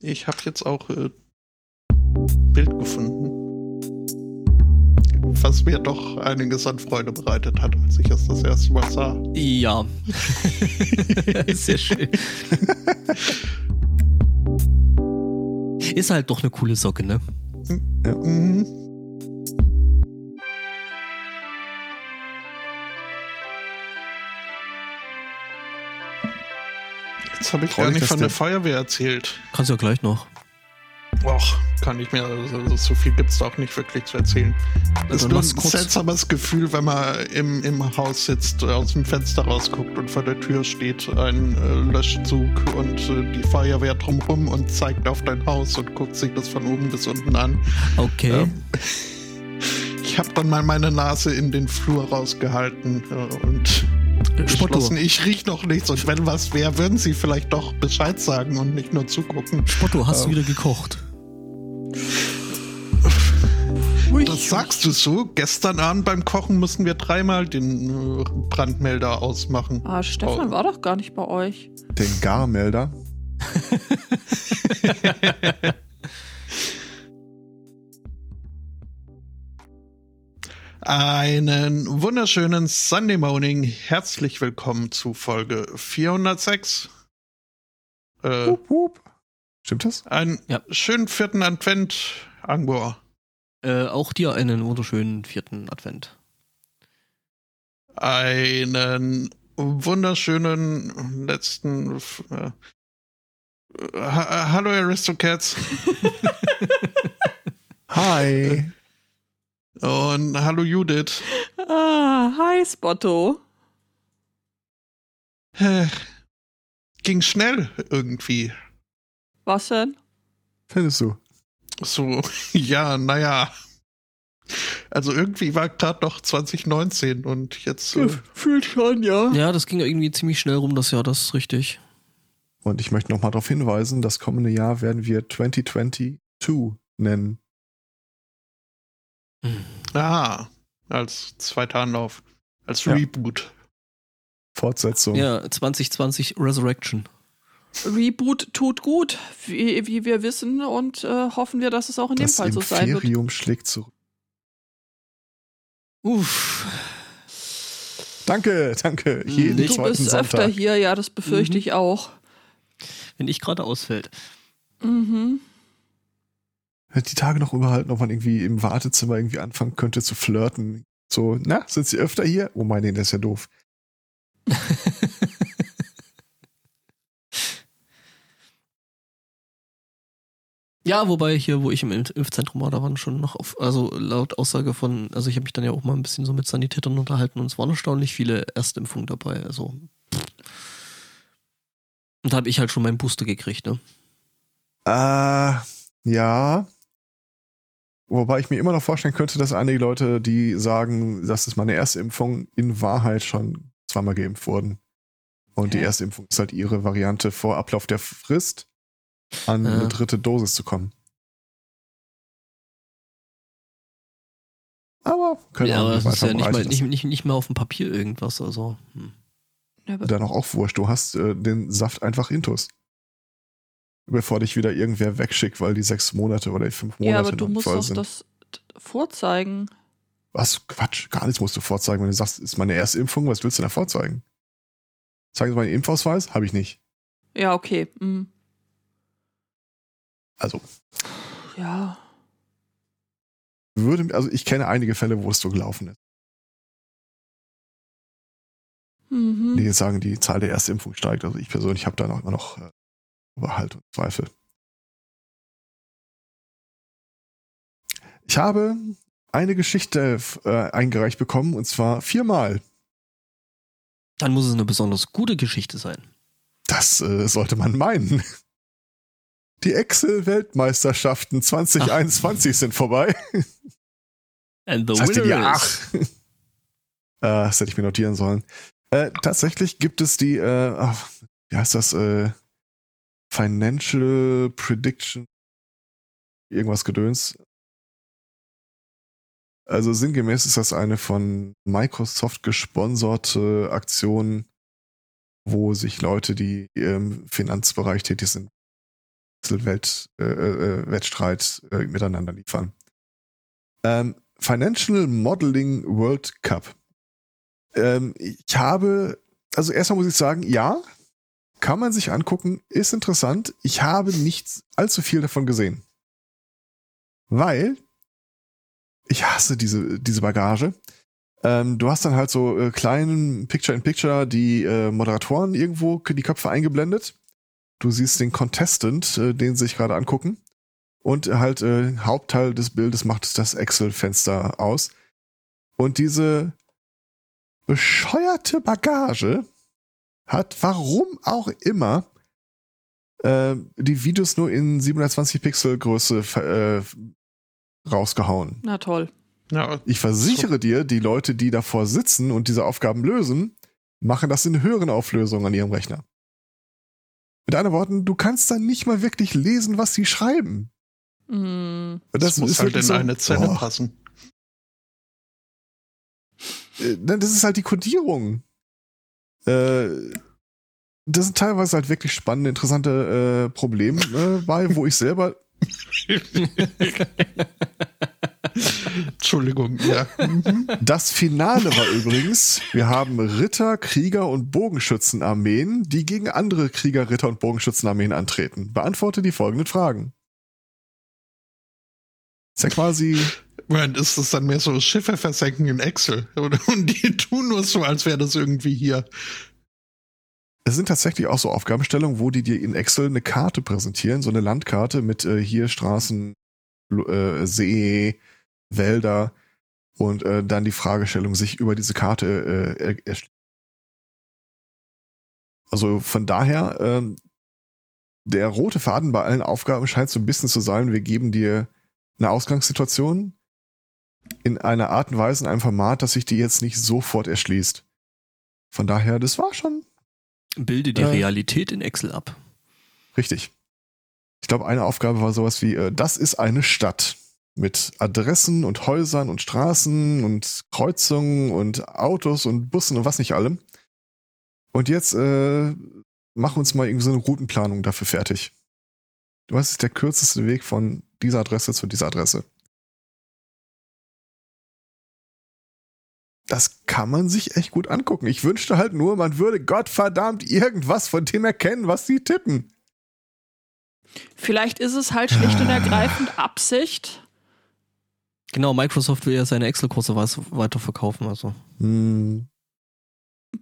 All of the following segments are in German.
Ich habe jetzt auch äh, Bild gefunden. Was mir doch einiges an Freude bereitet hat, als ich es das erste Mal sah. Ja. Sehr schön. Ist halt doch eine coole Socke, ne? Ja. Mhm. Jetzt habe ich Freu gar nicht von der- Feuerwehr erzählt. Kannst du ja gleich noch. Och, kann ich mir, also, so viel gibt's da auch nicht wirklich zu erzählen. Es ist nur ein seltsames Gefühl, wenn man im, im Haus sitzt, aus dem Fenster rausguckt und vor der Tür steht ein äh, Löschzug und äh, die Feuerwehr drumrum und zeigt auf dein Haus und guckt sich das von oben bis unten an. Okay. Ähm, ich habe dann mal meine Nase in den Flur rausgehalten äh, und Spotto. beschlossen, ich riech noch nichts und wenn was wäre, würden sie vielleicht doch Bescheid sagen und nicht nur zugucken. Spotto, hast du Ähm. wieder gekocht? Das sagst du so. Gestern Abend beim Kochen mussten wir dreimal den äh, Brandmelder ausmachen. Ah, Stefan Oh. war doch gar nicht bei euch. Den Garmelder. Einen wunderschönen Sunday Morning. Herzlich willkommen zu Folge 406. Äh, Hup, hup. Stimmt das? einen Ja. schönen vierten Advent, Angor. Äh, auch dir einen wunderschönen vierten Advent. Einen wunderschönen letzten. Äh, ha Hallo Aristocats Hi. Und hallo Judith. Ah, hi Spotto. Ging schnell irgendwie. Was denn? Findest du? So, ja, naja. Also irgendwie war gerade noch 2019 und jetzt. Äh, Fühlt schon, ja. Ja, das ging irgendwie ziemlich schnell rum, das Jahr, das ist richtig. Und ich möchte nochmal darauf hinweisen, das kommende Jahr werden wir 2022 nennen. Hm. ah, als zweiter Anlauf. Als Ja. Reboot. Fortsetzung. Ja, 2020 Resurrection. Reboot tut gut, wie, wie wir wissen und äh, hoffen wir, dass es auch in dem das Fall so sein wird. Imperium schlägt zurück. Uff. Danke, danke. Mhm. Jeden Du Du zweiten bist Sonntag. öfter hier, ja, das befürchte Mhm. ich auch. Wenn ich gerade ausfällt. Mhm. Die Tage noch überhalten, ob man irgendwie im Wartezimmer irgendwie anfangen könnte zu flirten. So, na, sind Sie öfter hier? Oh mein, nee, das ist ja doof. Ja, wobei hier, wo ich im Impfzentrum war, da waren schon noch auf, also laut Aussage von, also ich habe mich dann ja auch mal ein bisschen so mit Sanitätern unterhalten und es waren erstaunlich viele Erstimpfungen dabei, also. Und da habe ich halt schon meinen Booster gekriegt, ne? Äh, ja. Wobei ich mir immer noch vorstellen könnte, dass einige Leute, die sagen, das ist meine erste Impfung, in Wahrheit schon zweimal geimpft wurden. Und die Okay. erste Impfung ist halt ihre Variante vor Ablauf der Frist, an Ja. eine dritte Dosis zu kommen. Aber können ja, auch aber nicht das ist ja nicht, mal, nicht, nicht, nicht mal auf dem Papier irgendwas, also. Hm. Dann auch, auch wurscht. Du hast äh, den Saft einfach intus. Bevor dich wieder irgendwer wegschickt, weil die sechs Monate oder die fünf Monate ja, aber du musst doch sind. das vorzeigen. Was? Quatsch. Gar nichts musst du vorzeigen. Wenn du sagst, ist meine erste Impfung, was willst du denn da vorzeigen? Zeigen Sie mal den Impfausweis? Habe ich nicht. Ja, okay. Mhm. Also, Ja. würde, also ich kenne einige Fälle, wo es so gelaufen ist. Mhm. Die jetzt sagen, die Zahl der Erstimpfung steigt. Also ich persönlich habe da noch immer noch äh, Überhalt und Zweifel. Ich habe eine Geschichte äh, eingereicht bekommen und zwar viermal. Dann muss es eine besonders gute Geschichte sein. Das äh, sollte man meinen. Die Excel-Weltmeisterschaften 2021 sind vorbei. And the Das heißt ja winner Ach. äh, das hätte ich mir notieren sollen. Äh, tatsächlich gibt es die, äh, ach, wie heißt das, äh, Financial Prediction, irgendwas Gedöns. Also sinngemäß ist das eine von Microsoft gesponserte Aktion, wo sich Leute, die im Finanzbereich tätig sind, Welt, äh, äh, Wettstreit äh, miteinander liefern. Ähm, Financial Modeling World Cup. Ähm, ich habe, also erstmal muss ich sagen, ja, kann man sich angucken, ist interessant. Ich habe nicht allzu viel davon gesehen. Weil ich hasse diese, diese Bagage. Ähm, du hast dann halt so äh, kleinen Picture-in-Picture die äh, Moderatoren irgendwo die Köpfe eingeblendet. Du siehst den Contestant, äh, den sie sich gerade angucken. Und halt äh, Hauptteil des Bildes macht das Excel-Fenster aus. Und diese bescheuerte Bagage hat, warum auch immer, äh, die Videos nur in 720 Pixel Größe äh, rausgehauen. Na toll. Ja, Ich versichere dir, die Leute, die davor sitzen und diese Aufgaben lösen, machen das in höheren Auflösungen an ihrem Rechner. Mit anderen Worten, du kannst dann nicht mal wirklich lesen, was sie schreiben. Mm. das, muss halt in so- eine Zelle Oh, passen. äh, Das ist halt die Codierung. Äh, das sind teilweise halt wirklich spannende, interessante äh, Probleme äh, bei, wo ich selber Entschuldigung, ja. Mhm. Das Finale war übrigens, wir haben Ritter, Krieger und Bogenschützenarmeen, die gegen andere Krieger, Ritter und Bogenschützenarmeen antreten. Beantworte die folgenden Fragen. Ist ja quasi, Moment, ist das dann mehr so Schiffe versenken in Excel? Und die tun nur so, als wäre das irgendwie hier. es sind tatsächlich auch so Aufgabenstellungen, wo die dir in Excel eine Karte präsentieren, so eine Landkarte mit äh, hier Straßen, äh, See, Wälder und äh, dann die Fragestellung sich über diese Karte äh, er- erschließt. Also von daher, ähm, der rote Faden bei allen Aufgaben scheint so ein bisschen zu sein, wir geben dir eine Ausgangssituation in einer Art und Weise, in einem Format, dass sich die jetzt nicht sofort erschließt. Von daher, das war schon Bilde die Äh. Realität in Excel ab. Richtig. Ich glaube, eine Aufgabe war sowas wie, äh, das ist eine Stadt mit Adressen und Häusern und Straßen und Kreuzungen und Autos und Bussen und was nicht allem. Und jetzt äh, mach uns mal irgendwie so eine Routenplanung dafür fertig. Was ist der kürzeste Weg von dieser Adresse zu dieser Adresse? Das kann man sich echt gut angucken. Ich wünschte halt nur, man würde Gottverdammt irgendwas von dem erkennen, was sie tippen. Vielleicht ist es halt schlicht und ergreifend Absicht. Genau, Microsoft will ja seine Excel-Kurse weiterverkaufen. Also. Hm.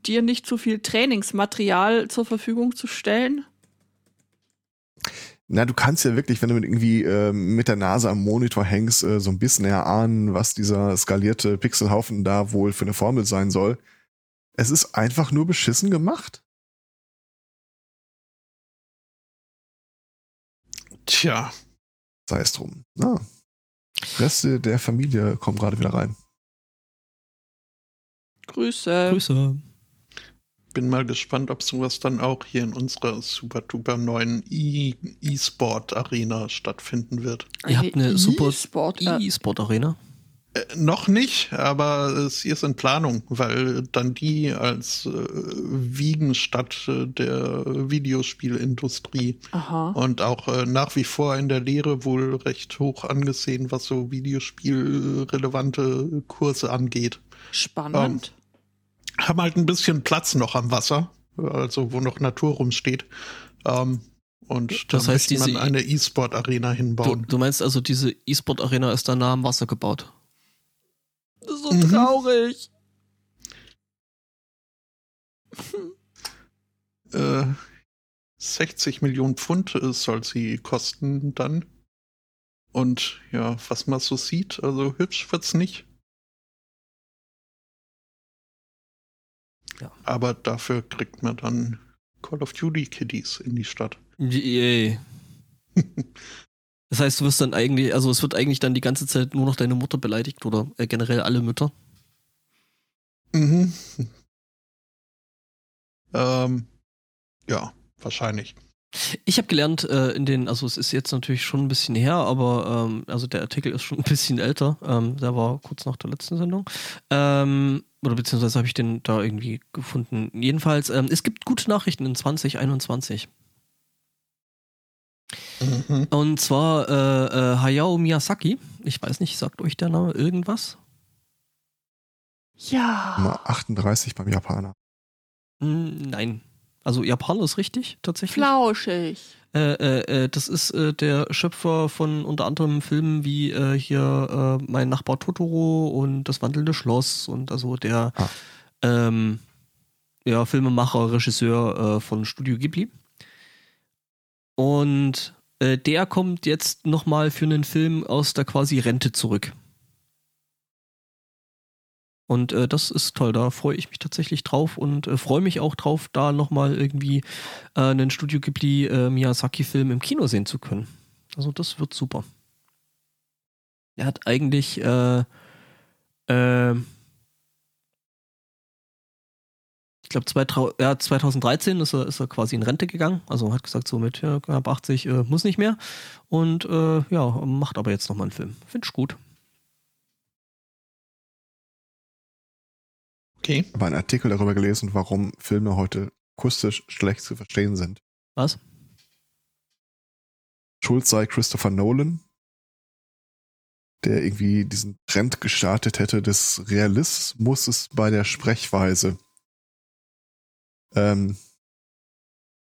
dir nicht zu viel Trainingsmaterial zur Verfügung zu stellen. Na, du kannst ja wirklich, wenn du mit irgendwie äh, mit der Nase am Monitor hängst, äh, so ein bisschen erahnen, was dieser skalierte Pixelhaufen da wohl für eine Formel sein soll. Es ist einfach nur beschissen gemacht. Tja, Sei es drum. Na, Reste der Familie kommen gerade wieder rein. Grüße. Grüße. Bin mal gespannt, ob sowas dann auch hier in unserer super duper neuen E- E-Sport-Arena stattfinden wird. Ihr habt eine super E-Sport. äh, E-Sport-Arena. Äh, noch nicht, aber sie ist in Planung, weil dann die als äh, Wiegenstadt äh, der Videospielindustrie Aha. und auch äh, nach wie vor in der Lehre wohl recht hoch angesehen, was so Videospielrelevante Kurse angeht. Spannend. Haben halt ein bisschen Platz noch am Wasser, also wo noch Natur rumsteht. Ähm, und da Das heißt, möchte man diese- eine E-Sport-Arena Du, hinbauen. du meinst also, diese E-Sport-Arena ist da nah am Wasser gebaut? Das ist so Mhm. traurig. Äh, 60 Millionen Pfund äh, soll sie kosten dann. Und ja, was man so sieht, also hübsch wird's nicht. Ja. Aber dafür kriegt man dann Call of Duty Kiddies in die Stadt. Yay. Das heißt, du wirst dann eigentlich, also es wird eigentlich dann die ganze Zeit nur noch deine Mutter beleidigt oder äh, generell alle Mütter. Mhm. Ähm, ja, wahrscheinlich. Ich habe gelernt äh, in den, also es ist jetzt natürlich schon ein bisschen her, aber ähm, also der Artikel ist schon ein bisschen älter. Ähm, der war kurz nach der letzten Sendung. Ähm, oder beziehungsweise habe ich den da irgendwie gefunden. Jedenfalls, ähm, es gibt gute Nachrichten in 2021. Mhm. Und zwar äh, äh, Hayao Miyazaki. Ich weiß nicht, sagt euch der Name irgendwas? Ja. Nummer 38 beim Japaner. Hm, nein. Also Japaner ist richtig, tatsächlich. Flauschig. Äh, äh, äh, das ist äh, der Schöpfer von unter anderem Filmen wie äh, hier äh, Mein Nachbar Totoro und Das wandelnde Schloss und also der Ah. ähm, ja, Filmemacher, Regisseur von Studio Ghibli. Und der kommt jetzt nochmal für einen Film aus der quasi Rente zurück. Und äh, das ist toll, da freue ich mich tatsächlich drauf und äh, freue mich auch drauf, da nochmal irgendwie äh, einen Studio Ghibli äh, Miyazaki-Film im Kino sehen zu können. Also das wird super. Er hat eigentlich äh, äh, ich glaube ja, 2013 ist er, ist er quasi in Rente gegangen, also hat gesagt so mit ja, knapp 80 äh, muss nicht mehr und äh, ja, macht aber jetzt nochmal einen Film. Finde ich gut. Okay. Ich habe einen Artikel darüber gelesen, warum Filme heute akustisch schlecht zu verstehen sind. Was? Schuld sei Christopher Nolan, der irgendwie diesen Trend gestartet hätte des Realismus bei der Sprechweise. Ähm,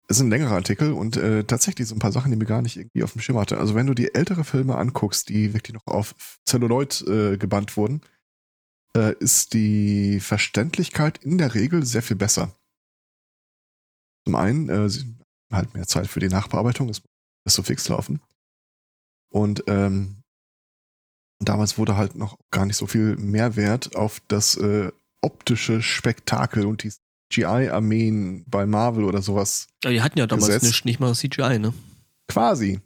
es ist ein längerer Artikel und äh, tatsächlich so ein paar Sachen, die mir gar nicht irgendwie auf dem Schirm hatte. Also wenn du die ältere Filme anguckst, die wirklich noch auf Celluloid äh, gebannt wurden, äh, ist die Verständlichkeit in der Regel sehr viel besser. Zum einen, äh, sie haben halt mehr Zeit für die Nachbearbeitung, es muss so fix laufen. Und ähm, damals wurde halt noch gar nicht so viel Mehrwert auf das äh, optische Spektakel und die CGI-Armeen bei Marvel oder sowas Aber die hatten ja damals nicht, nicht mal CGI, ne? Quasi.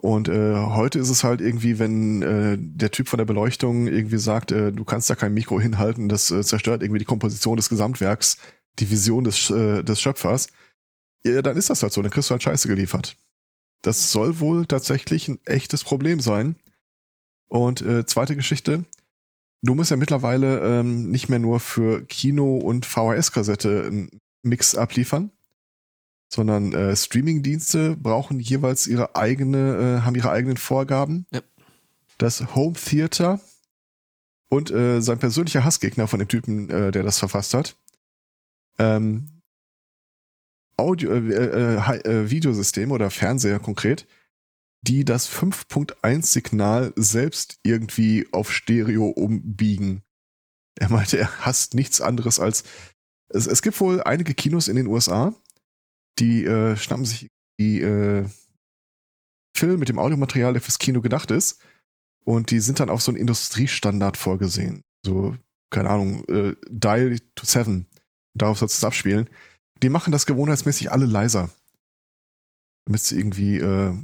Und äh, heute ist es halt irgendwie, wenn äh, der Typ von der Beleuchtung irgendwie sagt, äh, du kannst da kein Mikro hinhalten, das äh, zerstört irgendwie die Komposition des Gesamtwerks, die Vision des, äh, des Schöpfers, ja, dann ist das halt so, dann kriegst du halt Scheiße geliefert. Das soll wohl tatsächlich ein echtes Problem sein. Und äh, zweite Geschichte, du musst ja mittlerweile ähm, nicht mehr nur für Kino und VHS-Kassette einen Mix abliefern, sondern äh, Streaming-Dienste brauchen jeweils ihre eigene, äh, haben ihre eigenen Vorgaben. Ja. Das Home Theater und äh, sein persönlicher Hassgegner von dem Typen, äh, der das verfasst hat, ähm, Audio, äh, äh, Hi- äh, Videosystem oder Fernseher konkret, die das 5.1-Signal selbst irgendwie auf Stereo umbiegen. Er meinte, er hasst nichts anderes als. Es, es gibt wohl einige Kinos in den USA, die äh, schnappen sich die äh, Film mit dem Audiomaterial, der fürs Kino gedacht ist, und die sind dann auf so einen Industriestandard vorgesehen. So, keine Ahnung, äh, Dial to Seven. Darauf soll es abspielen. Die machen das gewohnheitsmäßig alle leiser. Damit sie irgendwie äh,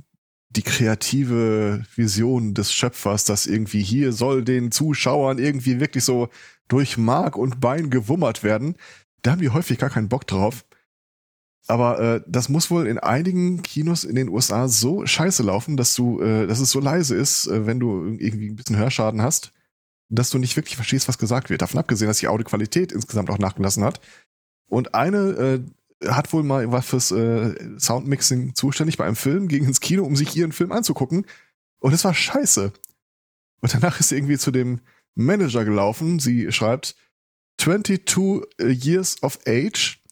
die kreative Vision des Schöpfers, dass irgendwie hier soll den Zuschauern irgendwie wirklich so durch Mark und Bein gewummert werden. Da haben die häufig gar keinen Bock drauf. Aber äh, das muss wohl in einigen Kinos in den USA so scheiße laufen, dass du, äh, dass es so leise ist, äh, wenn du irgendwie ein bisschen Hörschaden hast, dass du nicht wirklich verstehst, was gesagt wird. Davon abgesehen, dass die Audioqualität insgesamt auch nachgelassen hat. Und eine äh, hat wohl mal war fürs äh, Soundmixing zuständig bei einem Film, ging ins Kino, um sich ihren Film anzugucken. Und es war scheiße. Und danach ist sie irgendwie zu dem Manager gelaufen. Sie schreibt 22 years of age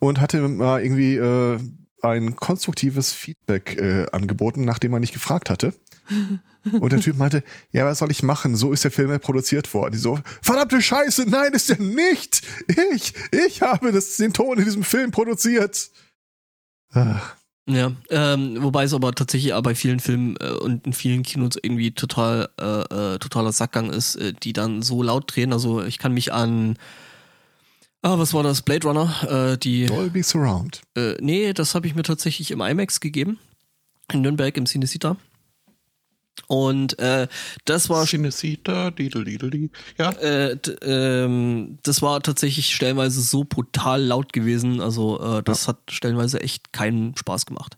und hatte mal irgendwie äh, ein konstruktives Feedback äh, angeboten, nachdem man nicht gefragt hatte. Und der Typ meinte, ja, was soll ich machen? So ist der Film ja produziert worden. Die so, verdammte Scheiße, nein, ist er nicht. Ich, ich habe das, den Ton in diesem Film produziert. Ach, Ja, ähm, wobei es aber tatsächlich auch bei vielen Filmen äh, und in vielen Kinos irgendwie total äh, äh, totaler Sackgang ist, äh, die dann so laut drehen. Also ich kann mich an Ah, was war das? Blade Runner? Äh, die. Dolby Surround. Äh, nee, das habe ich mir tatsächlich im IMAX gegeben. In Nürnberg im Cinecita. Und äh, das war Cinecita, didel, didel, di. Ja, äh, ähm, das war tatsächlich stellenweise so brutal laut gewesen. Also äh, das hat stellenweise echt keinen Spaß gemacht.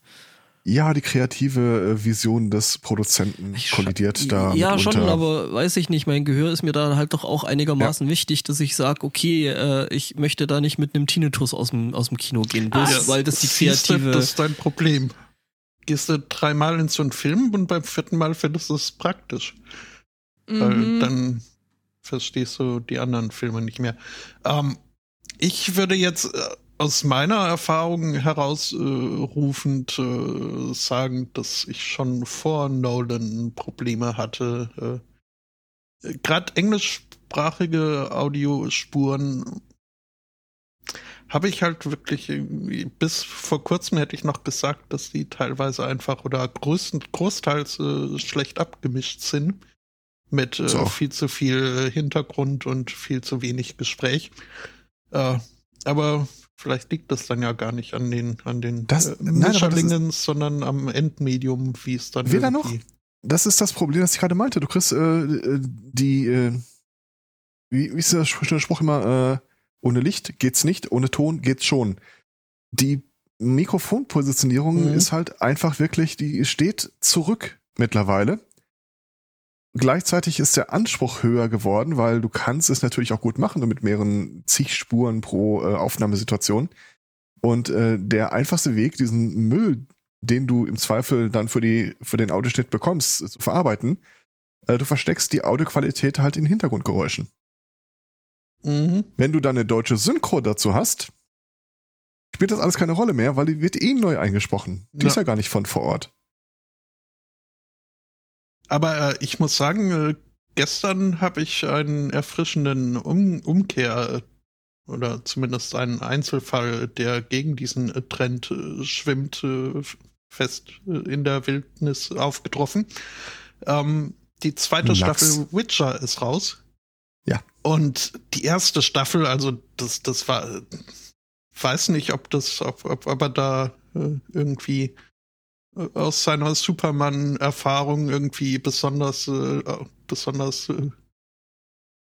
Ja, die kreative äh, Vision des Produzenten kollidiert da. Ja, schon, mitunter. aber weiß ich nicht. Mein Gehör ist mir da halt doch auch einigermaßen wichtig, dass ich sage, okay, äh, ich möchte da nicht mit einem Tinnitus aus dem, aus dem Kino gehen. Bloß Ah, weil das die kreative. Das ist dein Problem. gehst du dreimal in so einen Film und beim vierten Mal findest du es praktisch. Mhm. Weil dann verstehst du die anderen Filme nicht mehr. Ähm, ich würde jetzt äh, aus meiner Erfahrung heraus äh, rufend äh, sagen, dass ich schon vor Nolan Probleme hatte. Äh, Gerade englischsprachige Audiospuren habe ich halt wirklich bis vor kurzem hätte ich noch gesagt, dass die teilweise einfach oder größten, großteils äh, schlecht abgemischt sind. Mit äh, So. viel zu viel Hintergrund und viel zu wenig Gespräch. Äh, aber vielleicht liegt das dann ja gar nicht an den, an den Das- äh, nein, Mischerlingen, sondern am Endmedium, wie es dann Weder irgendwie. Das ist das Problem, das ich gerade meinte. Du kriegst äh, äh, die, äh, wie, wie ist der schöne Spruch immer, äh, ohne Licht geht's nicht, ohne Ton geht's schon. Die Mikrofonpositionierung Mhm. ist halt einfach wirklich, die steht zurück mittlerweile. Gleichzeitig ist der Anspruch höher geworden, weil du kannst es natürlich auch gut machen mit mehreren zig Spuren pro äh, Aufnahmesituation. Und äh, der einfachste Weg, diesen Müll, den du im Zweifel dann für, die, für den Audioschnitt bekommst, zu verarbeiten, äh, du versteckst die Audioqualität halt in Hintergrundgeräuschen. Mhm. Wenn du dann eine deutsche Synchro dazu hast, spielt das alles keine Rolle mehr, weil die wird eh neu eingesprochen. Die Ja. ist ja gar nicht von vor Ort. Aber äh, ich muss sagen, äh, gestern habe ich einen erfrischenden um Umkehr äh, oder zumindest einen Einzelfall, der gegen diesen äh, Trend äh, schwimmt, äh, fest in der Wildnis aufgetroffen. Ähm, die zweite Lachs. Staffel Witcher ist raus. Ja. Und die erste Staffel, also das, das war, weiß nicht, ob das, ob, ob, ob er da irgendwie aus seiner Superman-Erfahrung irgendwie besonders, äh, besonders äh,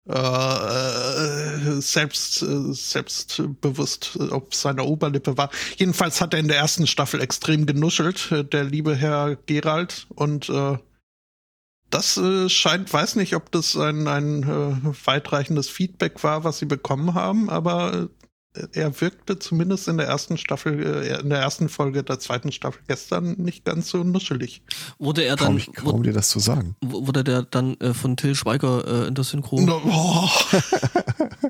äh, selbst, äh, selbstbewusst äh, auf seiner Oberlippe war. Jedenfalls hat er in der ersten Staffel extrem genuschelt, äh, der liebe Herr Gerald. Und äh, das äh, scheint, weiß nicht, ob das ein, ein äh, weitreichendes Feedback war, was sie bekommen haben, aber äh, er wirkte zumindest in der ersten Staffel, äh, in der ersten Folge der zweiten Staffel gestern nicht ganz so nuschelig. Wurde er dann, ich kaum dir das zu sagen. wu- wurde der dann äh, von Till Schweiger äh, in der Synchro? No, oh.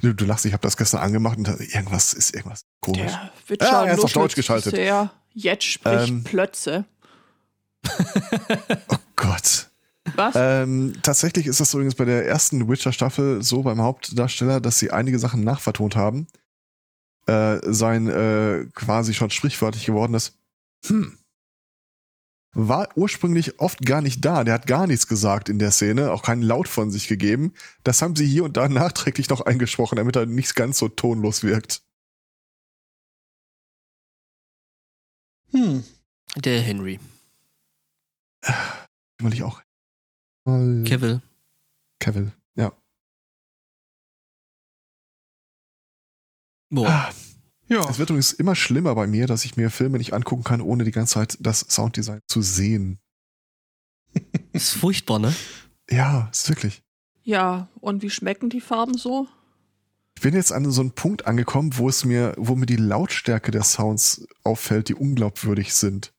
Du, du lachst, ich habe das gestern angemacht und da, irgendwas ist irgendwas komisch. Der Ja, er ist auf Deutsch geschaltet. Sehr. Jetzt spricht Ähm. Plötze. Oh Gott. Was? Ähm, tatsächlich ist das übrigens bei der ersten Witcher-Staffel so beim Hauptdarsteller, dass sie einige Sachen nachvertont haben. Äh, sein äh, quasi schon sprichwörtlich gewordenes Hm. War ursprünglich oft gar nicht da. Der hat gar nichts gesagt in der Szene, auch keinen Laut von sich gegeben. Das haben sie hier und da nachträglich noch eingesprochen, damit er nicht ganz so tonlos wirkt. Hm. Der Henry. Will ich auch. Mal- Kevil. Cavill, ja. Boah. Ah, Ja. Es wird übrigens immer schlimmer bei mir, dass ich mir Filme nicht angucken kann, ohne die ganze Zeit das Sounddesign zu sehen. Ist furchtbar, ne? Ja, ist wirklich. ja, und wie schmecken die Farben so? Ich bin jetzt an so einem Punkt angekommen, wo es mir, wo mir die Lautstärke der Sounds auffällt, die unglaubwürdig sind.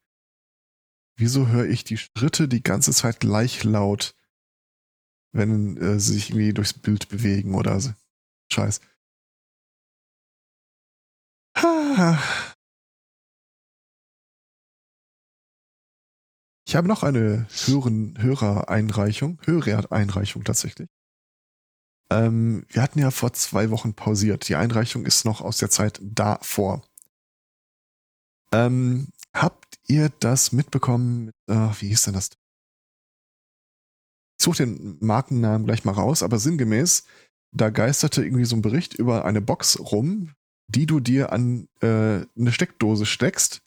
Wieso höre ich die Schritte die ganze Zeit gleich laut, wenn äh, sie sich irgendwie durchs Bild bewegen oder so? Scheiß. Ich habe noch eine Hörereinreichung, Hörereinreichung tatsächlich. Ähm, wir hatten ja vor zwei Wochen pausiert. Die Einreichung ist noch aus der Zeit davor. Ähm, habt ihr das mitbekommen? Mit, äh, wie hieß denn das? Ich suche den Markennamen gleich mal raus, aber sinngemäß, da geisterte irgendwie so ein Bericht über eine Box rum, die du dir an äh, eine Steckdose steckst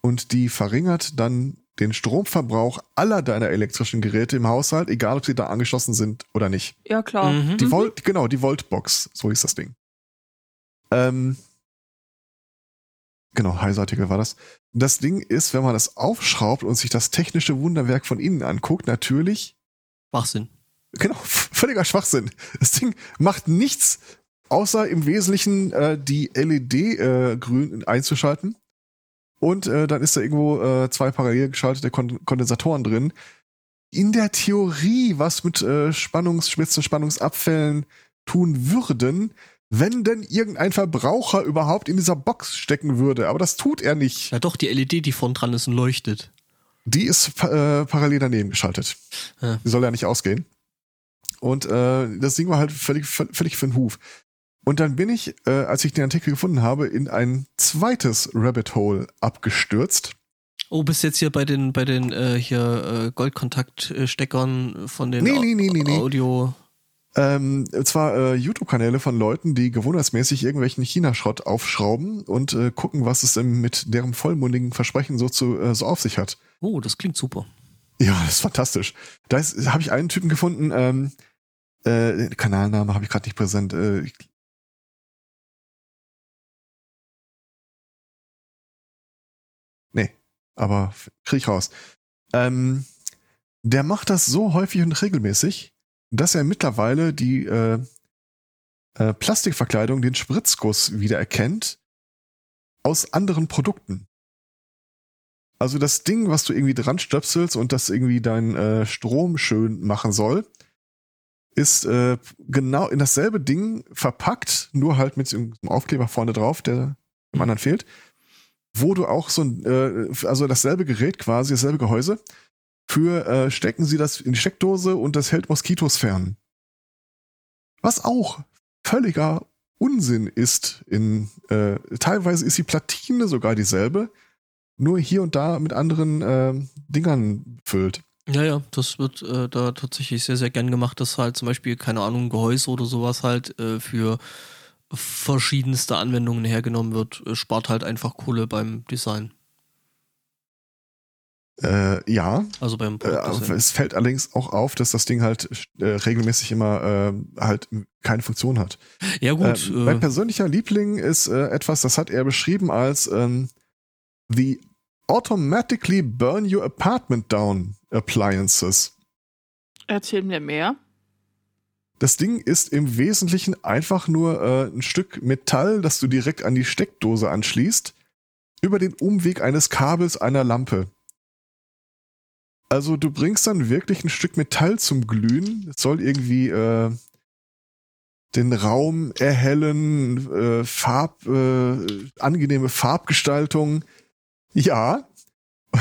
und die verringert dann den Stromverbrauch aller deiner elektrischen Geräte im Haushalt, egal ob sie da angeschlossen sind oder nicht. Ja, klar. Mhm. Die Volt, genau, die Voltbox, so hieß das Ding. Ähm, genau, Heise-Artikel war das. Das Ding ist, wenn man das aufschraubt und sich das technische Wunderwerk von innen anguckt, natürlich, Schwachsinn. genau, völliger Schwachsinn. Das Ding macht nichts, außer im Wesentlichen äh, die LED äh, grün einzuschalten. Und äh, dann ist da irgendwo äh, zwei parallel geschaltete Kon Kondensatoren drin. In der Theorie, was mit äh, Spannungsspitzen, Spannungsabfällen tun würden, wenn denn irgendein Verbraucher überhaupt in dieser Box stecken würde. Aber das tut er nicht. Ja doch, die LED, die vorn dran ist und leuchtet. Die ist äh, parallel daneben geschaltet. Ja. Die soll ja nicht ausgehen. Und äh, das Ding war halt völlig, völlig für den Huf. Und dann bin ich, äh, als ich den Artikel gefunden habe, in ein zweites Rabbit Hole abgestürzt. Oh, bist jetzt hier bei den, bei den äh, hier äh, Goldkontaktsteckern von den Nee, nee, nee, nee, nee. Audio. Ähm, und zwar äh, YouTube-Kanäle von Leuten, die gewohnheitsmäßig irgendwelchen China-Schrott aufschrauben und äh, gucken, was es denn mit deren vollmundigen Versprechen so, zu, äh, so auf sich hat. Oh, das klingt super. Ja, das ist fantastisch. Da habe ich einen Typen gefunden, ähm, äh, Kanalname habe ich gerade nicht präsent. Äh, nee, aber krieg ich raus. Ähm, der macht das so häufig und regelmäßig, dass er mittlerweile die äh, äh, Plastikverkleidung, den Spritzguss wiedererkennt aus anderen Produkten. Also das Ding, was du irgendwie dran stöpselst und das irgendwie deinen äh, Strom schön machen soll, ist äh, genau in dasselbe Ding verpackt, nur halt mit einem Aufkleber vorne drauf, der dem anderen fehlt, wo du auch so ein, äh, also dasselbe Gerät quasi, dasselbe Gehäuse, für äh, stecken sie das in die Steckdose und das hält Moskitos fern. Was auch völliger Unsinn ist. In äh, teilweise ist die Platine sogar dieselbe, nur hier und da mit anderen äh, Dingern füllt. Ja, ja, das wird äh, da tatsächlich sehr, sehr gern gemacht, dass halt zum Beispiel, keine Ahnung, Gehäuse oder sowas halt äh, für verschiedenste Anwendungen hergenommen wird. Äh, spart halt einfach Kohle beim Design. Äh, ja, Also beim äh, es fällt allerdings auch auf, dass das Ding halt äh, regelmäßig immer äh, halt keine Funktion hat. ja, gut. äh, mein persönlicher Liebling ist äh, etwas, das hat er beschrieben als ähm, The Automatically Burn Your Apartment Down Appliances. Erzähl mir mehr. Das Ding ist im Wesentlichen einfach nur äh, ein Stück Metall, das du direkt an die Steckdose anschließt, über den Umweg eines Kabels einer Lampe. Also du bringst dann wirklich ein Stück Metall zum Glühen. Es soll irgendwie äh, den Raum erhellen, äh, Farb, äh, angenehme Farbgestaltung. Ja.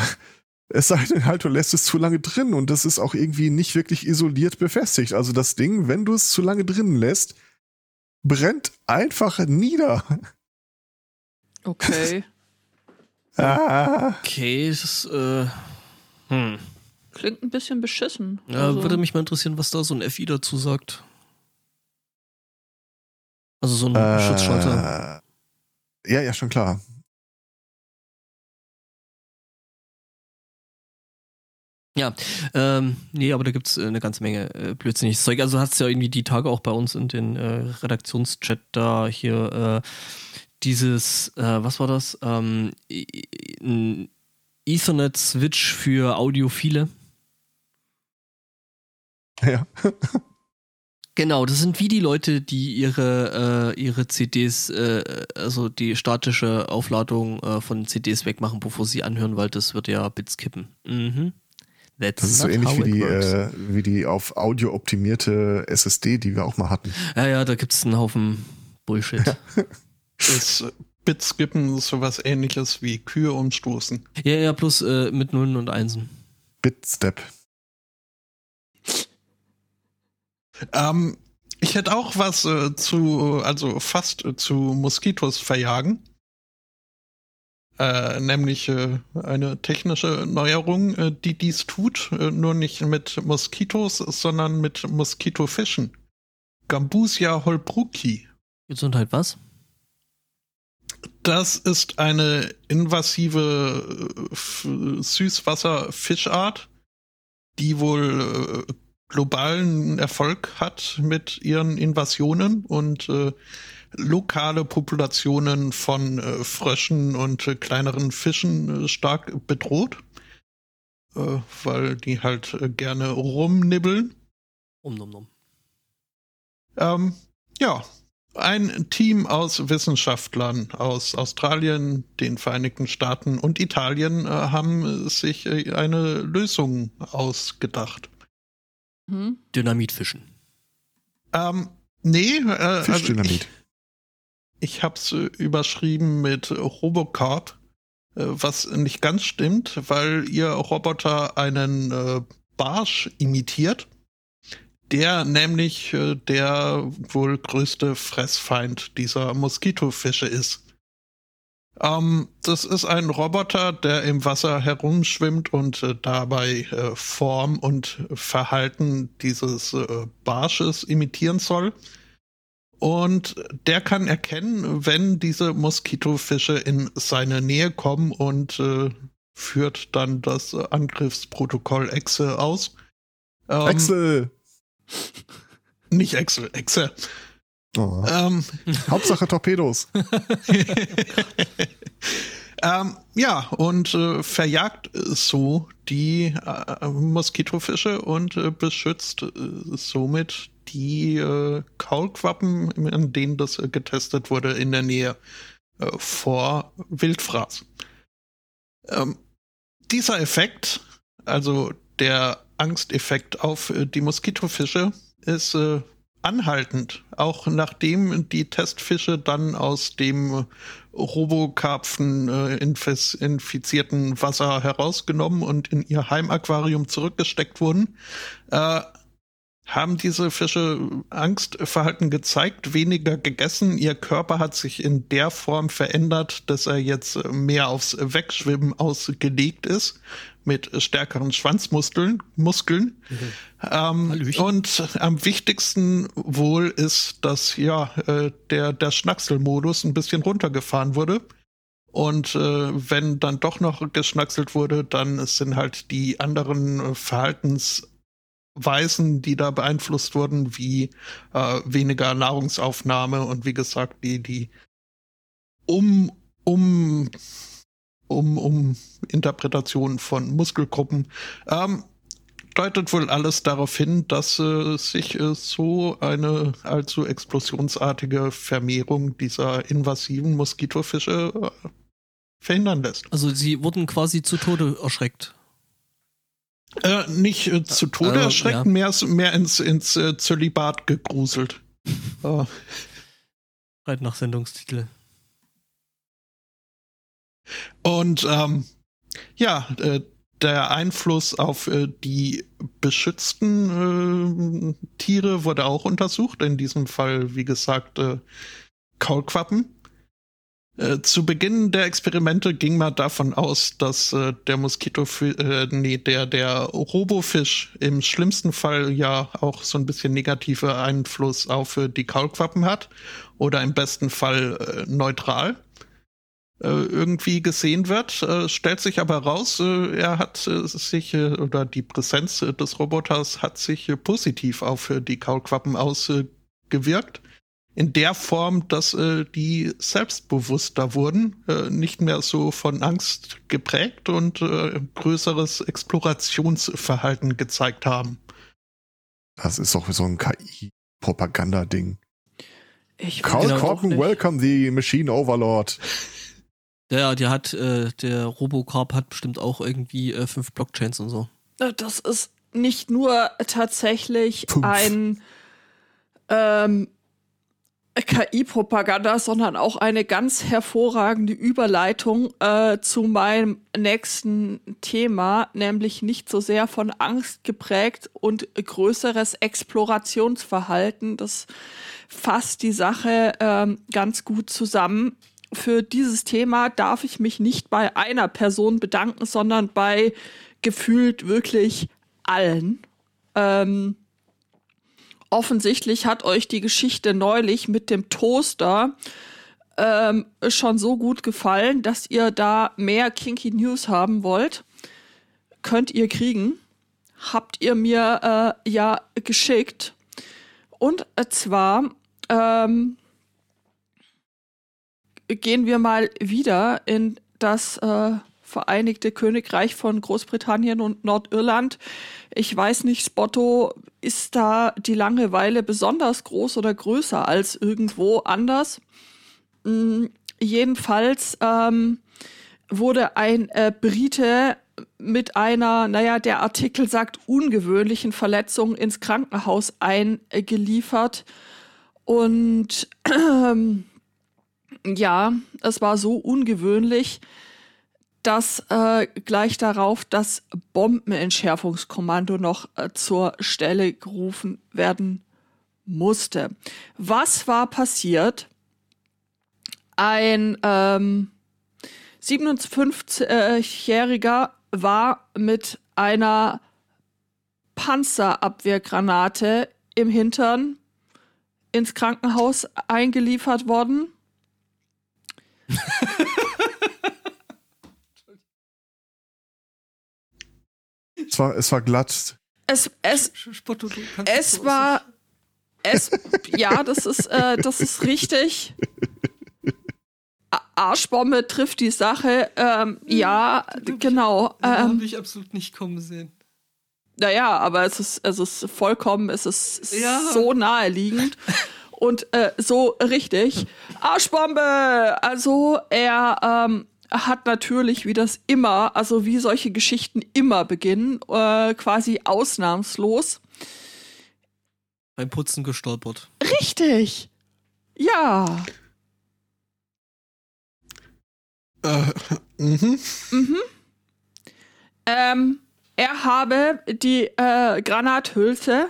Es sei denn halt, du lässt es zu lange drin und das ist auch irgendwie nicht wirklich isoliert befestigt. Also das Ding, wenn du es zu lange drin lässt, brennt einfach nieder. Okay. Ah. okay, das ist, äh, hm. Klingt ein bisschen beschissen. Ja, Also, würde mich mal interessieren, was da so ein FI dazu sagt. Also so ein Äh, Schutzschalter. Ja, ja, schon klar. Ja, ähm, nee, aber da gibt's äh, eine ganze Menge äh, blödsinniges Zeug. Also hast ja irgendwie die Tage auch bei uns in den äh, Redaktionschat da hier äh, dieses, äh, was war das? Ähm, ein Ethernet-Switch für Audiophile. Ja. Genau, das sind wie die Leute, die ihre, äh, ihre CDs, äh, also die statische Aufladung äh, von CDs wegmachen, bevor sie anhören, weil das wird ja Bits kippen. Mhm. That's Das ist so ähnlich wie die, äh, wie die auf Audio optimierte SSD, die wir auch mal hatten. Ja, ja, da gibt's einen Haufen Bullshit. Ja, Das äh, Bitskippen ist sowas ähnliches wie Kühe umstoßen. ja, plus äh, mit Nullen und Einsen. Bitstep. Ähm, ich hätte auch was äh, zu, also fast äh, zu Moskitos verjagen. Äh, nämlich äh, eine technische Neuerung, äh, die dies tut, äh, nur nicht mit Moskitos, sondern mit Moskitofischen. Gambusia holbrucki. Gesundheit was? Das ist eine invasive Süßwasserfischart, die wohl globalen Erfolg hat mit ihren Invasionen und äh, lokale Populationen von äh, Fröschen und äh, kleineren Fischen äh, stark bedroht, äh, weil die halt äh, gerne rumnibbeln. Um, um, um. Ähm, ja, Ein Team aus Wissenschaftlern aus Australien, den Vereinigten Staaten und Italien äh, haben sich äh, eine Lösung ausgedacht. Hm? Dynamitfischen. Ähm, nee, äh, also Fischdynamit. ich, ich habe es äh, überschrieben mit Robocorp, äh, was nicht ganz stimmt, weil ihr Roboter einen äh, Barsch imitiert der nämlich äh, der wohl größte Fressfeind dieser Moskitofische ist. Ähm, das ist ein Roboter, der im Wasser herumschwimmt und äh, dabei äh, Form und Verhalten dieses äh, Barsches imitieren soll. Und der kann erkennen, wenn diese Moskitofische in seine Nähe kommen und äh, führt dann das Angriffsprotokoll Exe aus. Ähm, Excel! Nicht Excel, Excel. Oh. Ähm, Hauptsache Torpedos. ähm, ja, und äh, verjagt so die äh, Moskitofische und äh, beschützt äh, somit die äh, Kaulquappen, an denen das äh, getestet wurde, in der Nähe vor Wildfraß. Ähm, dieser Effekt, also der Angsteffekt auf äh, die Moskitofische ist äh, anhaltend. Auch nachdem die Testfische dann aus dem Robokarpfen äh, infizierten Wasser herausgenommen und in ihr Heimaquarium zurückgesteckt wurden, äh, haben diese Fische Angstverhalten gezeigt, weniger gegessen. Ihr Körper hat sich in der Form verändert, dass er jetzt mehr aufs Wegschwimmen ausgelegt ist mit stärkeren Schwanzmuskeln. Muskeln. Mhm. Ähm, und am wichtigsten wohl ist, dass ja äh, der, der Schnackselmodus ein bisschen runtergefahren wurde. Und äh, wenn dann doch noch geschnackselt wurde, dann sind halt die anderen Verhaltensweisen, die da beeinflusst wurden, wie äh, weniger Nahrungsaufnahme und wie gesagt, die, die um, um um, um Interpretationen von Muskelgruppen. Ähm, deutet wohl alles darauf hin, dass äh, sich äh, so eine allzu explosionsartige Vermehrung dieser invasiven Moskitofische äh, verhindern lässt. Also sie wurden quasi zu Tode erschreckt. Äh, nicht äh, zu Tode äh, erschreckt, ja. mehr, mehr ins, ins Zölibat gegruselt. Reit nach Sendungstitel. Und ähm, ja, äh, der Einfluss auf äh, die beschützten äh, Tiere wurde auch untersucht. In diesem Fall, wie gesagt, äh, Kaulquappen. Äh, zu Beginn der Experimente ging man davon aus, dass äh, der Moskito, nee, der, der Robofisch im schlimmsten Fall ja auch so ein bisschen negative Einfluss auf die Kaulquappen hat oder im besten Fall neutral. Äh, irgendwie gesehen wird, äh, stellt sich aber raus, äh, er hat sich oder die Präsenz des Roboters hat sich positiv auf die Kaulquappen ausgewirkt. In der Form, dass die selbstbewusster wurden, nicht mehr so von Angst geprägt und größeres Explorationsverhalten gezeigt haben. Das ist doch so ein KI-Propaganda-Ding. Kaulquappen, genau welcome the Machine Overlord. Ja, der hat, äh, der Robocarp hat bestimmt auch irgendwie äh, fünf Blockchains und so. Das ist nicht nur tatsächlich fünf. ein ähm, KI-Propaganda, sondern auch eine ganz hervorragende Überleitung äh, zu meinem nächsten Thema, nämlich nicht so sehr von Angst geprägt und größeres Explorationsverhalten. Das fasst die Sache ähm, ganz gut zusammen für dieses Thema darf ich mich nicht bei einer Person bedanken, sondern bei gefühlt wirklich allen. Ähm, offensichtlich hat euch die Geschichte neulich mit dem Toaster ähm, schon so gut gefallen, dass ihr da mehr Kinky News haben wollt. Könnt ihr kriegen. Habt ihr mir äh, ja geschickt. Und zwar ähm, gehen wir mal wieder in das äh, Vereinigte Königreich von Großbritannien und Nordirland. Ich weiß nicht, Spotto, ist da die Langeweile besonders groß oder größer als irgendwo anders? Mhm, jedenfalls ähm, wurde ein äh, Brite mit einer, naja, der Artikel sagt, ungewöhnlichen Verletzung ins Krankenhaus eingeliefert. Und ähm, ja, es war so ungewöhnlich, dass äh, gleich darauf das Bombenentschärfungskommando noch äh, zur Stelle gerufen werden musste. Was war passiert? Ein ähm, 57-Jähriger war mit einer Panzerabwehrgranate im Hintern ins Krankenhaus eingeliefert worden. es, war, es war glatt. Es, es, es war. Es, ja, das ist, äh, das ist richtig. Arschbombe trifft die Sache. Ähm, ja, genau. Ähm, habe ich absolut nicht kommen sehen. Naja, aber es ist, es ist vollkommen, es ist ja. so naheliegend und äh, so richtig. Arschbombe! Also er ähm, hat natürlich, wie das immer, also wie solche Geschichten immer beginnen, äh, quasi ausnahmslos. Beim Putzen gestolpert. Richtig! Ja. Äh, mhm. Mhm. Ähm, er habe die äh, Granathülse,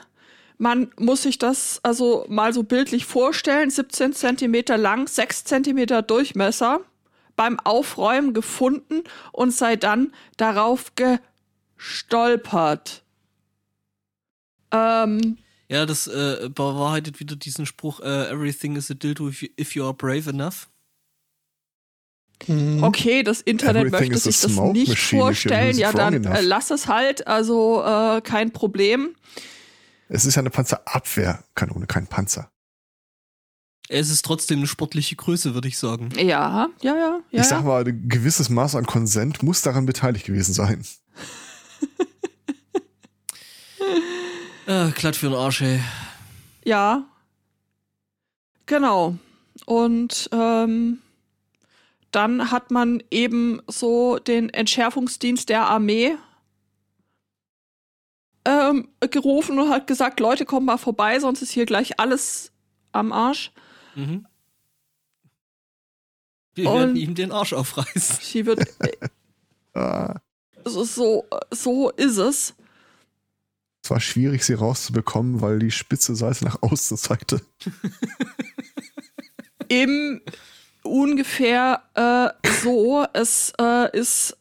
man muss sich das also mal so bildlich vorstellen, 17 Zentimeter lang, 6 Zentimeter Durchmesser, beim Aufräumen gefunden und sei dann darauf gestolpert. Ähm, ja, das äh, bewahrheitet wieder diesen Spruch, uh, everything is a dildo if you, if you are brave enough. Mhm. Okay, das Internet Everything möchte sich das nicht vorstellen. Ja, dann äh, lass es halt. Also äh, kein Problem. Es ist ja eine Panzerabwehrkanone, kein Panzer. Es ist trotzdem eine sportliche Größe, würde ich sagen. Ja, ja, ja. ja ich sag mal, ein gewisses Maß an Konsent muss daran beteiligt gewesen sein. äh, glatt für den Arsch, ey. Ja. Genau. Und ähm, dann hat man eben so den Entschärfungsdienst der Armee ähm, gerufen und hat gesagt, Leute, kommen mal vorbei, sonst ist hier gleich alles am Arsch. Mhm. Wir und werden ihm den Arsch aufreißen. Sie wird. Äh, so, so ist es. Es war schwierig, sie rauszubekommen, weil die spitze Seite nach außen zeigte. Im ungefähr äh, so. Es äh, ist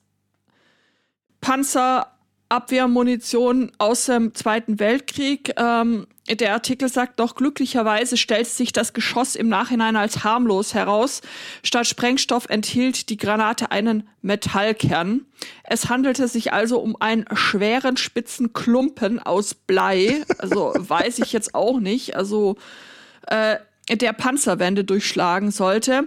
Panzerabwehrmunition aus dem Zweiten Weltkrieg. Ähm, der Artikel sagt doch, glücklicherweise stellt sich das Geschoss im Nachhinein als harmlos heraus. Statt Sprengstoff enthielt die Granate einen Metallkern. Es handelte sich also um einen schweren spitzen Klumpen aus Blei. Also weiß ich jetzt auch nicht. Also äh, der Panzerwände durchschlagen sollte.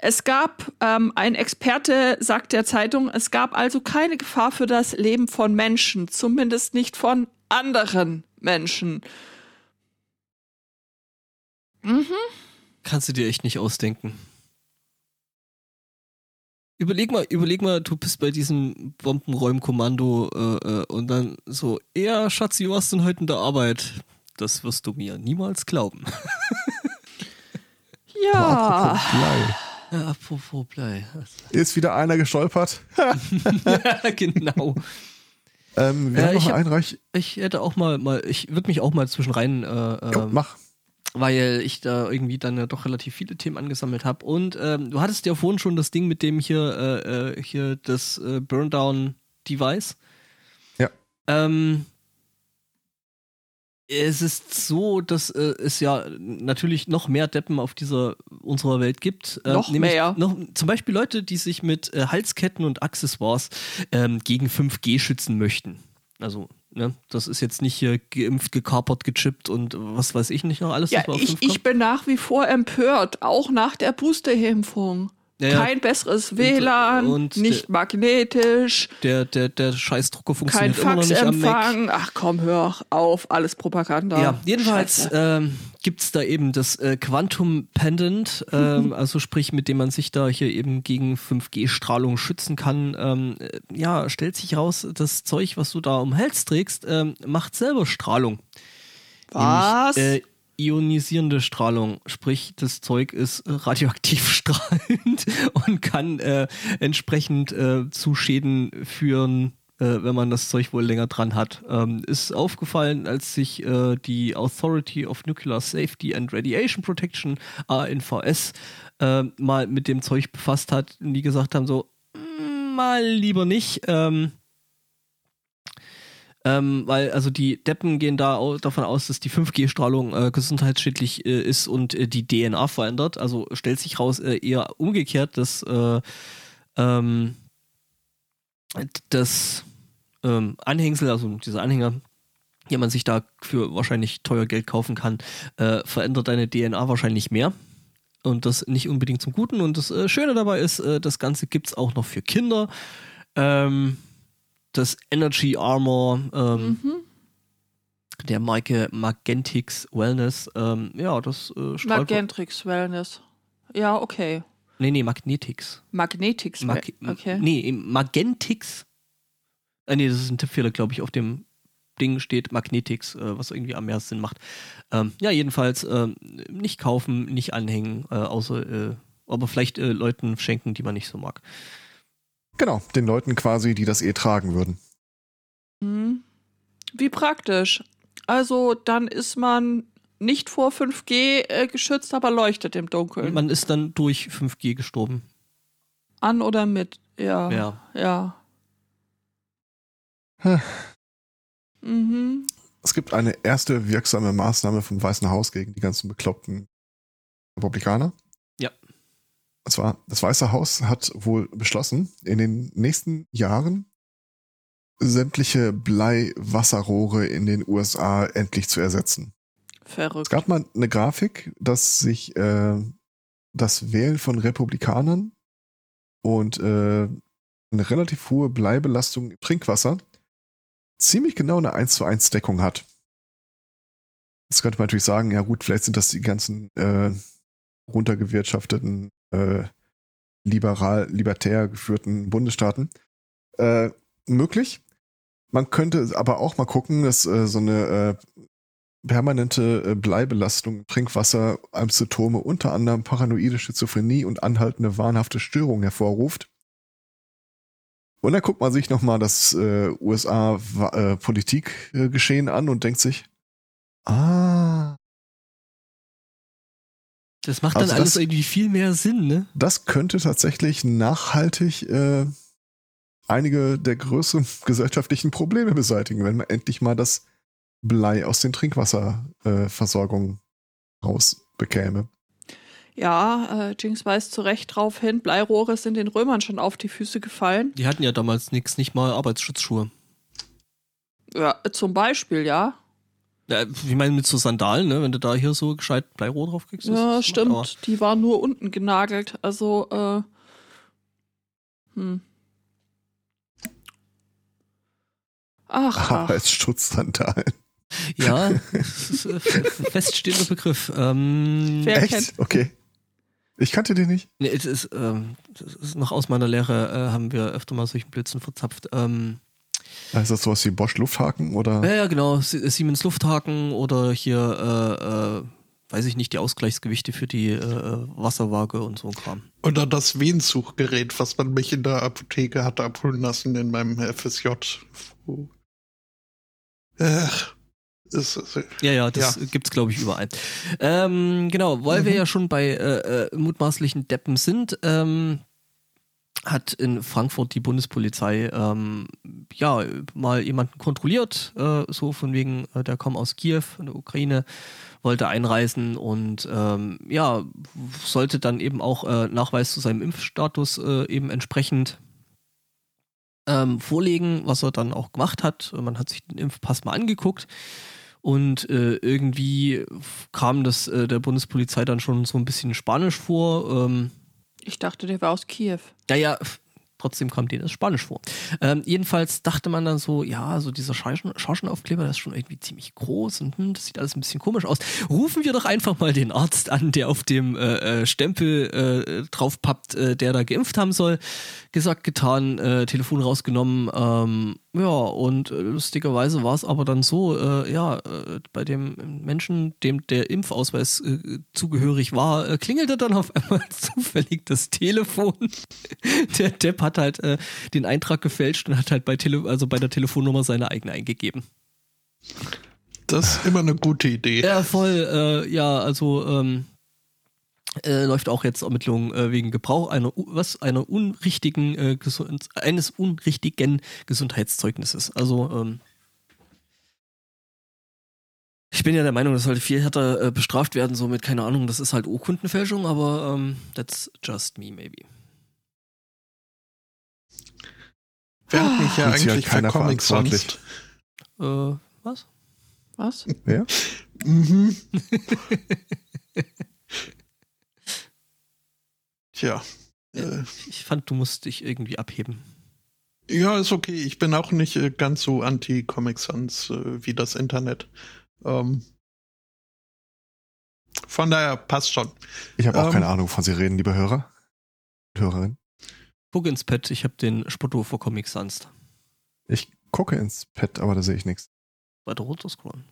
Es gab, ähm, ein Experte sagt der Zeitung, es gab also keine Gefahr für das Leben von Menschen, zumindest nicht von anderen Menschen. Mhm. Kannst du dir echt nicht ausdenken. Überleg mal, überleg mal, du bist bei diesem Bombenräumkommando äh, äh, und dann so, ja, Schatzi, was denn heute in der Arbeit? Das wirst du mir niemals glauben. ja. Ja, apropos Blei. Ist wieder einer gestolpert. ja, genau. Ähm, wir ja, haben noch hab, Einreich. Ich hätte auch mal, mal ich würde mich auch mal zwischen rein. Äh, jo, ähm, mach. Weil ich da irgendwie dann ja doch relativ viele Themen angesammelt habe. Und ähm, du hattest ja vorhin schon das Ding mit dem hier, äh, äh hier das äh, Burndown-Device. Ja. Ähm, es ist so, dass äh, es ja natürlich noch mehr Deppen auf dieser unserer Welt gibt. Äh, noch mehr. Noch, zum Beispiel Leute, die sich mit äh, Halsketten und Accessoires ähm, gegen 5G schützen möchten. Also, ne, das ist jetzt nicht hier geimpft, gekapert, gechippt und was weiß ich nicht noch alles. Ja, ich, ich bin nach wie vor empört, auch nach der Boosterimpfung. Ja, ja. Kein besseres WLAN, und nicht der- magnetisch, Der, der, der Scheißdrucker kein funktioniert immer noch nicht am Mac. Faxempfang. Ach komm, hör auf, alles Propaganda. Ja, jedenfalls ähm, gibt es da eben das äh, Quantum Pendant, ähm, also sprich, mit dem man sich da hier eben gegen 5G-Strahlung schützen kann. Ähm, äh, ja, stellt sich raus, das Zeug, was du da um Hals trägst, ähm, macht selber Strahlung. Was? Nämlich, äh, ionisierende Strahlung, sprich, das Zeug ist äh, radioaktiv strahlend und kann äh, entsprechend äh, zu Schäden führen, äh, wenn man das Zeug wohl länger dran hat. Ähm, ist aufgefallen, als sich äh, die Authority of Nuclear Safety and Radiation Protection, ANVS, äh, mal mit dem Zeug befasst hat und die gesagt haben so, "Mm, mal lieber nicht. Ähm, ähm, weil also die Deppen gehen da au davon aus, dass die 5G-Strahlung äh, gesundheitsschädlich äh, ist und äh, die DNA verändert. Also stellt sich raus äh, eher umgekehrt, dass äh, ähm, das ähm, Anhängsel, also dieser Anhänger, den man sich da für wahrscheinlich teuer Geld kaufen kann, äh, verändert deine DNA wahrscheinlich mehr. Und das nicht unbedingt zum Guten. Und das äh, Schöne dabei ist, äh, das Ganze gibt es auch noch für Kinder. Ähm, das Energy Armor ähm, Mhm. der Marke Magentix Wellness. Ähm, ja, das äh, strahlt. Magentrix Wellness. Ja, okay. Nee, nee, Magnetix. Magnetix Mag Okay. Nee, Magentix. Äh, nee, das ist ein Tippfehler, glaube ich, auf dem Ding steht Magnetix, äh, was irgendwie am mehr Sinn macht. Ähm, ja, jedenfalls ähm, nicht kaufen, nicht anhängen, äh, außer, äh, aber vielleicht äh, Leuten schenken, die man nicht so mag. Genau, den Leuten quasi, die das eh tragen würden. Mhm. Wie praktisch. Also dann ist man nicht vor 5G äh, geschützt, aber leuchtet im Dunkeln. Man ist dann durch 5G gestorben. An oder mit? Ja. Ja. Ja. Hm. Mhm. Es gibt eine erste wirksame Maßnahme vom Weißen Haus gegen die ganzen bekloppten Republikaner. Und zwar, das Weiße Haus hat wohl beschlossen, in den nächsten Jahren sämtliche Bleiwasserrohre in den USA endlich zu ersetzen. Es Verrückt. gab mal eine Grafik, dass sich äh, das Wählen von Republikanern und äh, eine relativ hohe Bleibelastung im Trinkwasser ziemlich genau eine 1 zu 1 Deckung hat. Jetzt könnte man natürlich sagen, ja gut, vielleicht sind das die ganzen äh, runtergewirtschafteten, äh, liberal, libertär geführten Bundesstaaten. Äh, möglich. Man könnte aber auch mal gucken, dass äh, so eine äh, permanente äh, Bleibelastung Trinkwasser als Symptome unter anderem paranoide Schizophrenie und anhaltende wahnhafte Störungen hervorruft. Und dann guckt man sich nochmal das äh, USA-Politikgeschehen an und denkt sich, ah, Das macht Also dann alles das- irgendwie viel mehr Sinn, ne? das könnte tatsächlich nachhaltig äh, einige der größeren gesellschaftlichen Probleme beseitigen, wenn man endlich mal das Blei aus den Trinkwasserversorgungen äh, rausbekäme. Ja, äh, Jinx weist zu Recht drauf hin, Bleirohre sind den Römern schon auf die Füße gefallen. Die hatten ja damals nix, nicht mal Arbeitsschutzschuhe. Ja, zum Beispiel, ja. Ja, ich meine, mit so Sandalen, ne? Wenn du da hier so gescheit Bleirohr drauf kriegst. das Ja, macht stimmt. Aua. Die waren nur unten genagelt. Also, äh. Hm. Ach. Ja, das ist äh, f- feststehender Begriff. Ähm, Wer Echt? kennt- Okay. Ich kannte den nicht. nee, es ist, ähm, das ist noch aus meiner Lehre, äh, haben wir öfter mal solchen Blitzen verzapft. Ähm, Ist das sowas wie Bosch Lufthaken oder? ja, ja, genau. Sie- Siemens Lufthaken oder hier, äh, äh, weiß ich nicht, die Ausgleichsgewichte für die äh, äh, Wasserwaage und so ein Kram. Oder das Wehensuchgerät, was man mich in der Apotheke hatte abholen lassen in meinem FSJ. Ach, ist, ist, Ja, ja, das Ja. gibt's glaube ich überall. Ähm, genau, weil wir ja schon bei äh, äh, mutmaßlichen Deppen sind, ähm, hat in Frankfurt die Bundespolizei ähm, ja mal jemanden kontrolliert, äh, so von wegen, äh, der kommt aus Kiew, in der Ukraine, wollte einreisen und ähm, ja, sollte dann eben auch äh, Nachweis zu seinem Impfstatus äh, eben entsprechend ähm, vorlegen, was er dann auch gemacht hat. Man hat sich den Impfpass mal angeguckt und äh, irgendwie kam das äh, der Bundespolizei dann schon so ein bisschen spanisch vor. Ähm, Ich dachte, der war aus Kiew. Ja, ja, trotzdem kommt denen das Spanisch vor. Ähm, jedenfalls dachte man dann so, ja, so dieser Schorschen- Schorschenaufkleber, das ist schon irgendwie ziemlich groß und hm, das sieht alles ein bisschen komisch aus. Rufen wir doch einfach mal den Arzt an, der auf dem äh, äh, Stempel äh, draufpappt, äh, der da geimpft haben soll. Gesagt, getan, äh, Telefon rausgenommen. Ähm, ja, und äh, lustigerweise war es aber dann so, äh, ja, äh, bei dem Menschen, dem der Impfausweis äh, zugehörig war, äh, klingelte dann auf einmal zufällig das Telefon. der Depp hat halt äh, den Eintrag gefälscht und hat halt bei, Tele also bei der Telefonnummer seine eigene eingegeben. Das ist immer eine gute Idee. Ja, voll, äh, ja, also ähm, äh, läuft auch jetzt Ermittlung äh, wegen Gebrauch einer, was, einer unrichtigen, äh, eines unrichtigen Gesundheitszeugnisses. Also, ähm, ich bin ja der Meinung, das sollte viel härter äh, bestraft werden, so mit, keine Ahnung, das ist halt Urkundenfälschung, aber ähm, that's just me, maybe. Wer hat mich ja eigentlich für Comics verantwortlich. sonst? Äh, was? Was? Wer? Mhm. Tja. Äh, Ich fand, du musst dich irgendwie abheben. ja, ist okay. Ich bin auch nicht äh, ganz so anti-Comic Sans äh, wie das Internet. Ähm, von daher passt schon. Ich habe auch Ähm. keine Ahnung, wovon Sie reden, liebe Hörer. und Hörerinnen. Guck ins Pad, ich habe den Spotto vor Comic Sans. Ich gucke ins Pad, aber da sehe ich nichts. Weiter runter scrollen.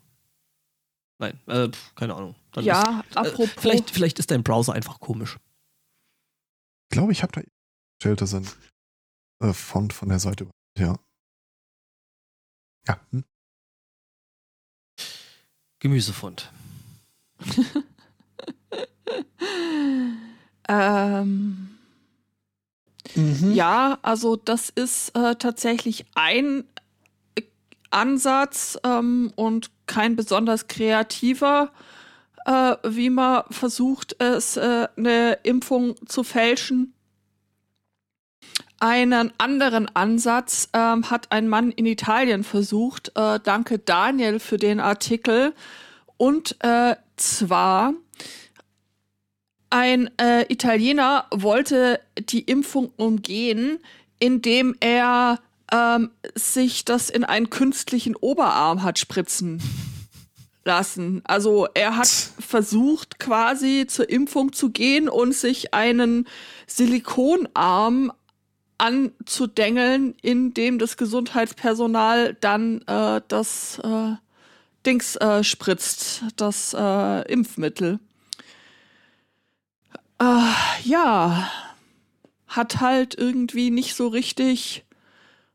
Nein, äh, pf, keine Ahnung. Dann ja, ist, äh, apropos. vielleicht, vielleicht ist dein Browser einfach komisch. Ich glaube, ich habe da dass ein äh, Font von der Seite. Ja. Ja. Hm? Gemüsefund. ähm, Mhm. Ja, also das ist äh, tatsächlich ein äh, Ansatz ähm, und kein besonders kreativer, äh, wie man versucht, es äh, eine Impfung zu fälschen. Einen anderen Ansatz ähm, hat ein Mann in Italien versucht. Äh, danke Daniel für den Artikel. Und äh, zwar ein äh, Italiener wollte die Impfung umgehen, indem er ähm, sich das in einen künstlichen Oberarm hat spritzen lassen. Also er hat versucht quasi zur Impfung zu gehen und sich einen Silikonarm anzudengeln, in dem das Gesundheitspersonal dann äh, das äh, Dings äh, spritzt, das äh, Impfmittel. Äh, ja, hat halt irgendwie nicht so richtig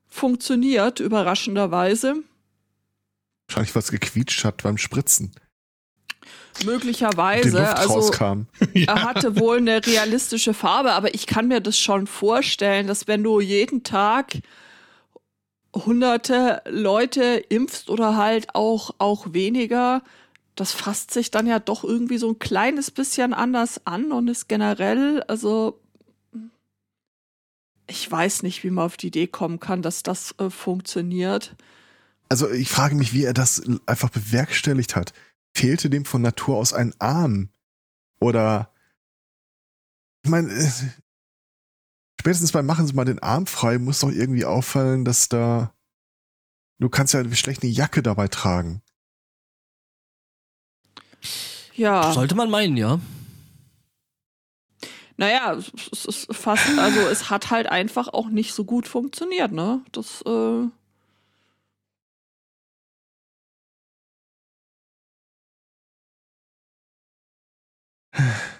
funktioniert, überraschenderweise. Wahrscheinlich was gequietscht hat beim Spritzen. Die Möglicherweise. Luft Also rauskam. er hatte wohl eine realistische Farbe, aber ich kann mir das schon vorstellen, dass wenn du jeden Tag hunderte Leute impfst oder halt auch, auch weniger, das fasst sich dann ja doch irgendwie so ein kleines bisschen anders an und ist generell, also ich weiß nicht, wie man auf die Idee kommen kann, dass das äh, funktioniert. Also ich frage mich, wie er das einfach bewerkstelligt hat. Fehlte dem von Natur aus ein Arm? Oder ich meine, äh, spätestens beim Machen Sie mal den Arm frei, muss doch irgendwie auffallen, dass da du kannst ja schlecht eine Jacke dabei tragen. Ja. Sollte man meinen, ja. Naja, es es ist fast, also es hat halt einfach auch nicht so gut funktioniert, ne? Das, äh,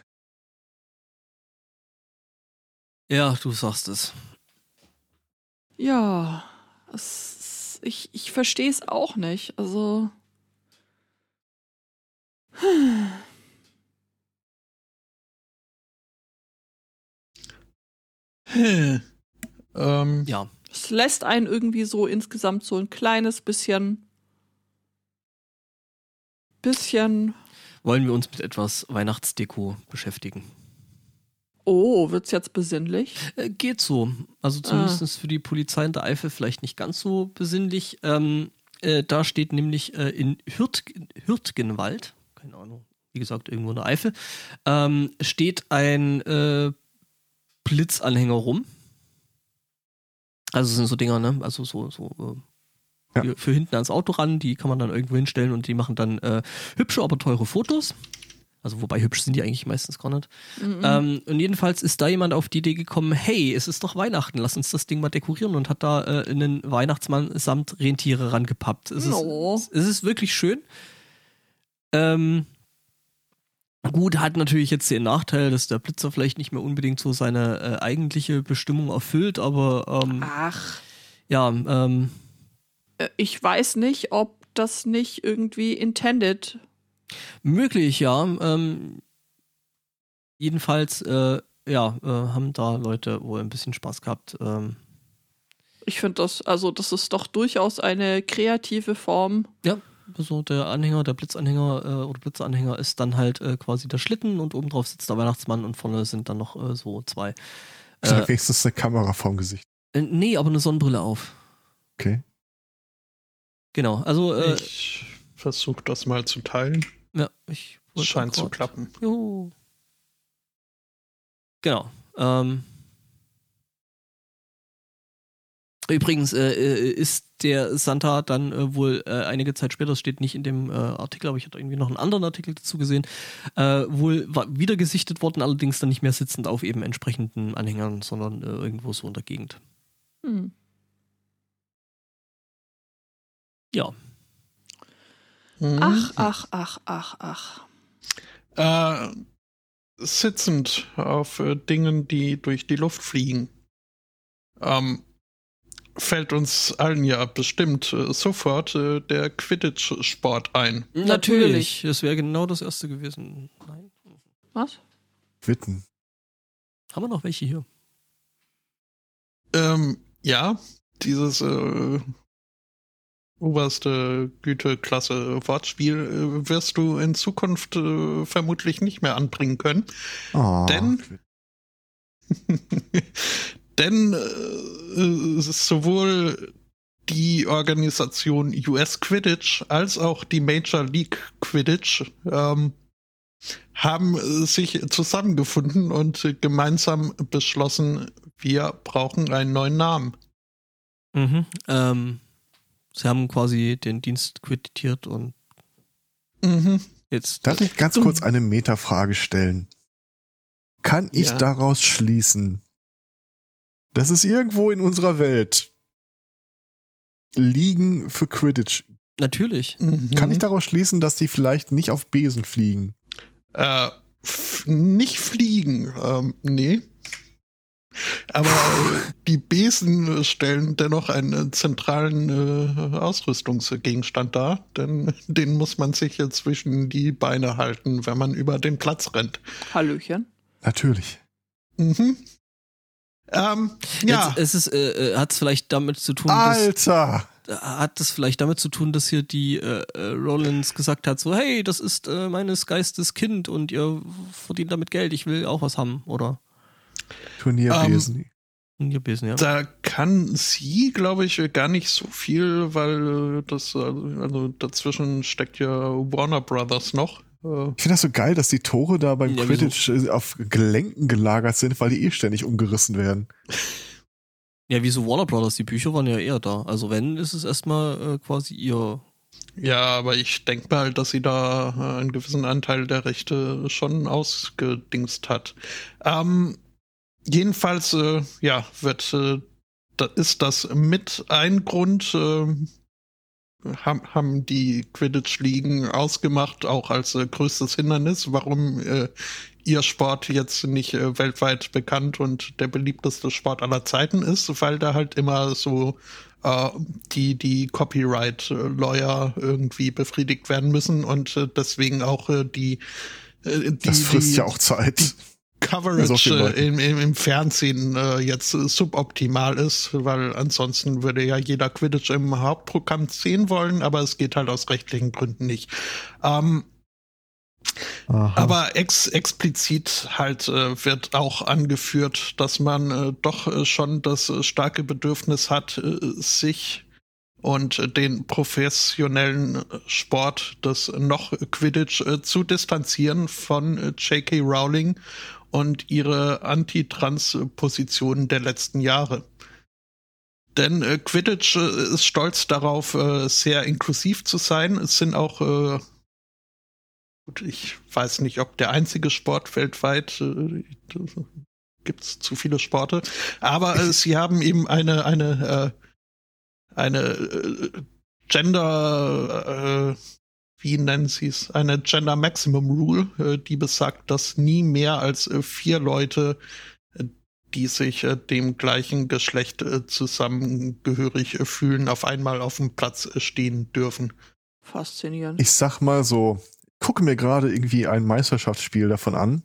Ja, du sagst es. ja, es, ich, ich verstehe es auch nicht. Also. Ähm, Ja. Es lässt einen irgendwie so insgesamt so ein kleines bisschen. Bisschen. Wollen wir uns mit etwas Weihnachtsdeko beschäftigen? Oh, wird's jetzt besinnlich? Äh, geht so. Also zumindest für die Polizei in der Eifel vielleicht nicht ganz so besinnlich. Ähm, äh, da steht nämlich äh, in Hürt, Hürtgenwald, keine Ahnung, wie gesagt, irgendwo in der Eifel, ähm, steht ein äh, Blitzanhänger rum. Also es sind so Dinger, ne? Also so, so äh, Ja. für, für hinten ans Auto ran, die kann man dann irgendwo hinstellen und die machen dann äh, hübsche, aber teure Fotos. Also wobei hübsch sind die eigentlich meistens gar nicht. Mhm. Ähm, und jedenfalls ist da jemand auf die Idee gekommen, hey, es ist doch Weihnachten, lass uns das Ding mal dekorieren und hat da äh, einen Weihnachtsmann samt Rentiere rangepappt. Es, No. ist, es ist wirklich schön. Ähm, gut, hat natürlich jetzt den Nachteil, dass der Blitzer vielleicht nicht mehr unbedingt so seine äh, eigentliche Bestimmung erfüllt, aber ähm, Ach, ja, ähm, äh, ich weiß nicht, ob das nicht irgendwie intended. möglich, ja. Ähm, jedenfalls, äh, ja, äh, haben da Leute wohl ein bisschen Spaß gehabt. Ähm, Ich finde das, also das ist doch durchaus eine kreative Form. Ja, so der Anhänger, der Blitzanhänger äh, oder Blitzeranhänger ist dann halt äh, quasi der Schlitten und obendrauf sitzt der Weihnachtsmann und vorne sind dann noch äh, so zwei. Ist Äh, wenigstens eine Kamera vorm Gesicht. äh, nee, aber eine Sonnenbrille auf. Okay. Genau, also äh, ich versuche das mal zu teilen. ja, ich scheint zu klappen. Juhu. Genau. Ähm. Übrigens äh, äh, ist der Santa dann äh, wohl äh, einige Zeit später, das steht nicht in dem äh, Artikel, aber ich hatte irgendwie noch einen anderen Artikel dazu gesehen, äh, wohl wieder gesichtet worden, allerdings dann nicht mehr sitzend auf eben entsprechenden Anhängern, sondern äh, irgendwo so in der Gegend. Hm. Ja. Mhm. Ach, ach, ach, ach, ach. Äh, sitzend auf äh, Dingen, die durch die Luft fliegen. Ähm, fällt uns allen ja bestimmt äh, sofort äh, der Quidditch-Sport ein. Natürlich. Das wäre genau das erste gewesen. Nein. Was? Witten. Haben wir noch welche hier? Ähm, ja, dieses äh, oberste Güteklasse Wortspiel äh, wirst du in Zukunft äh, vermutlich nicht mehr anbringen können. Oh, Denn- Denn äh, es ist sowohl die Organisation US Quidditch als auch die Major League Quidditch ähm, haben äh, sich zusammengefunden und gemeinsam beschlossen, wir brauchen einen neuen Namen. Mhm. Ähm, sie haben quasi den Dienst quittiert und Mhm. jetzt. Darf ich ganz kurz eine Metafrage stellen? Kann ich Ja. daraus schließen, dass es irgendwo in unserer Welt Ligen für Quidditch, Natürlich. Mhm. kann ich daraus schließen, dass die vielleicht nicht auf Besen fliegen? Äh, nicht fliegen, ähm, nee. Aber die Besen stellen dennoch einen zentralen äh, Ausrüstungsgegenstand dar, denn den muss man sich jetzt zwischen die Beine halten, wenn man über den Platz rennt. Hallöchen. Natürlich. Mhm. Ähm, ja, Jetzt, es ist, äh, äh, hat es vielleicht damit zu tun, dass, Alter! hat es vielleicht damit zu tun, dass hier die äh, äh, Rollins gesagt hat, so, hey, das ist äh, meines Geistes Kind und ihr verdient damit Geld, ich will auch was haben, oder? Turnierbesen. Ihr Besen, ja. da kann sie, glaube ich, gar nicht so viel, weil äh, das, äh, also dazwischen steckt ja Warner Brothers noch. Ich finde das so geil, dass die Tore da beim Ja, Quidditch äh, auf Gelenken gelagert sind, weil die eh ständig umgerissen werden. Ja, wieso Warner Brothers? Die Bücher waren ja eher da. Also wenn, ist es erstmal äh, quasi ihr. Ja, aber ich denke mal, dass sie da äh, einen gewissen Anteil der Rechte schon ausgedingst hat. Ähm, jedenfalls, äh, ja, wird, äh, da ist das mit ein Grund, äh, haben, haben die Quidditch-Ligen ausgemacht, auch als äh, größtes Hindernis, warum äh, ihr Sport jetzt nicht äh, weltweit bekannt und der beliebteste Sport aller Zeiten ist, weil da halt immer so äh, die, die Copyright-Lawyer irgendwie befriedigt werden müssen und äh, deswegen auch äh, die, die, Das frisst die ja auch Zeit. Coverage so viel äh, im, im, im Fernsehen äh, jetzt suboptimal ist, weil ansonsten würde ja jeder Quidditch im Hauptprogramm sehen wollen, aber es geht halt aus rechtlichen Gründen nicht. Ähm, aber ex explizit halt äh, wird auch angeführt, dass man äh, doch äh, schon das äh, starke Bedürfnis hat, sich und den professionellen Sport des noch Quidditch äh, zu distanzieren von äh, J.K. Rowling und ihre Anti-Trans-Positionen der letzten Jahre. Denn äh, Quidditch äh, ist stolz darauf, äh, sehr inklusiv zu sein. Es sind auch, äh, gut, ich weiß nicht, ob der einzige Sport weltweit, äh, gibt es zu viele Sporte, aber äh, sie haben eben eine, eine, eine Gender, wie nennen sie es, eine Gender Maximum Rule, äh, die besagt, dass nie mehr als äh, vier Leute die sich äh, dem gleichen Geschlecht äh, zusammengehörig äh, fühlen, auf einmal auf dem Platz äh, stehen dürfen. Faszinierend. Ich sag mal so, gucke mir gerade irgendwie ein Meisterschaftsspiel davon an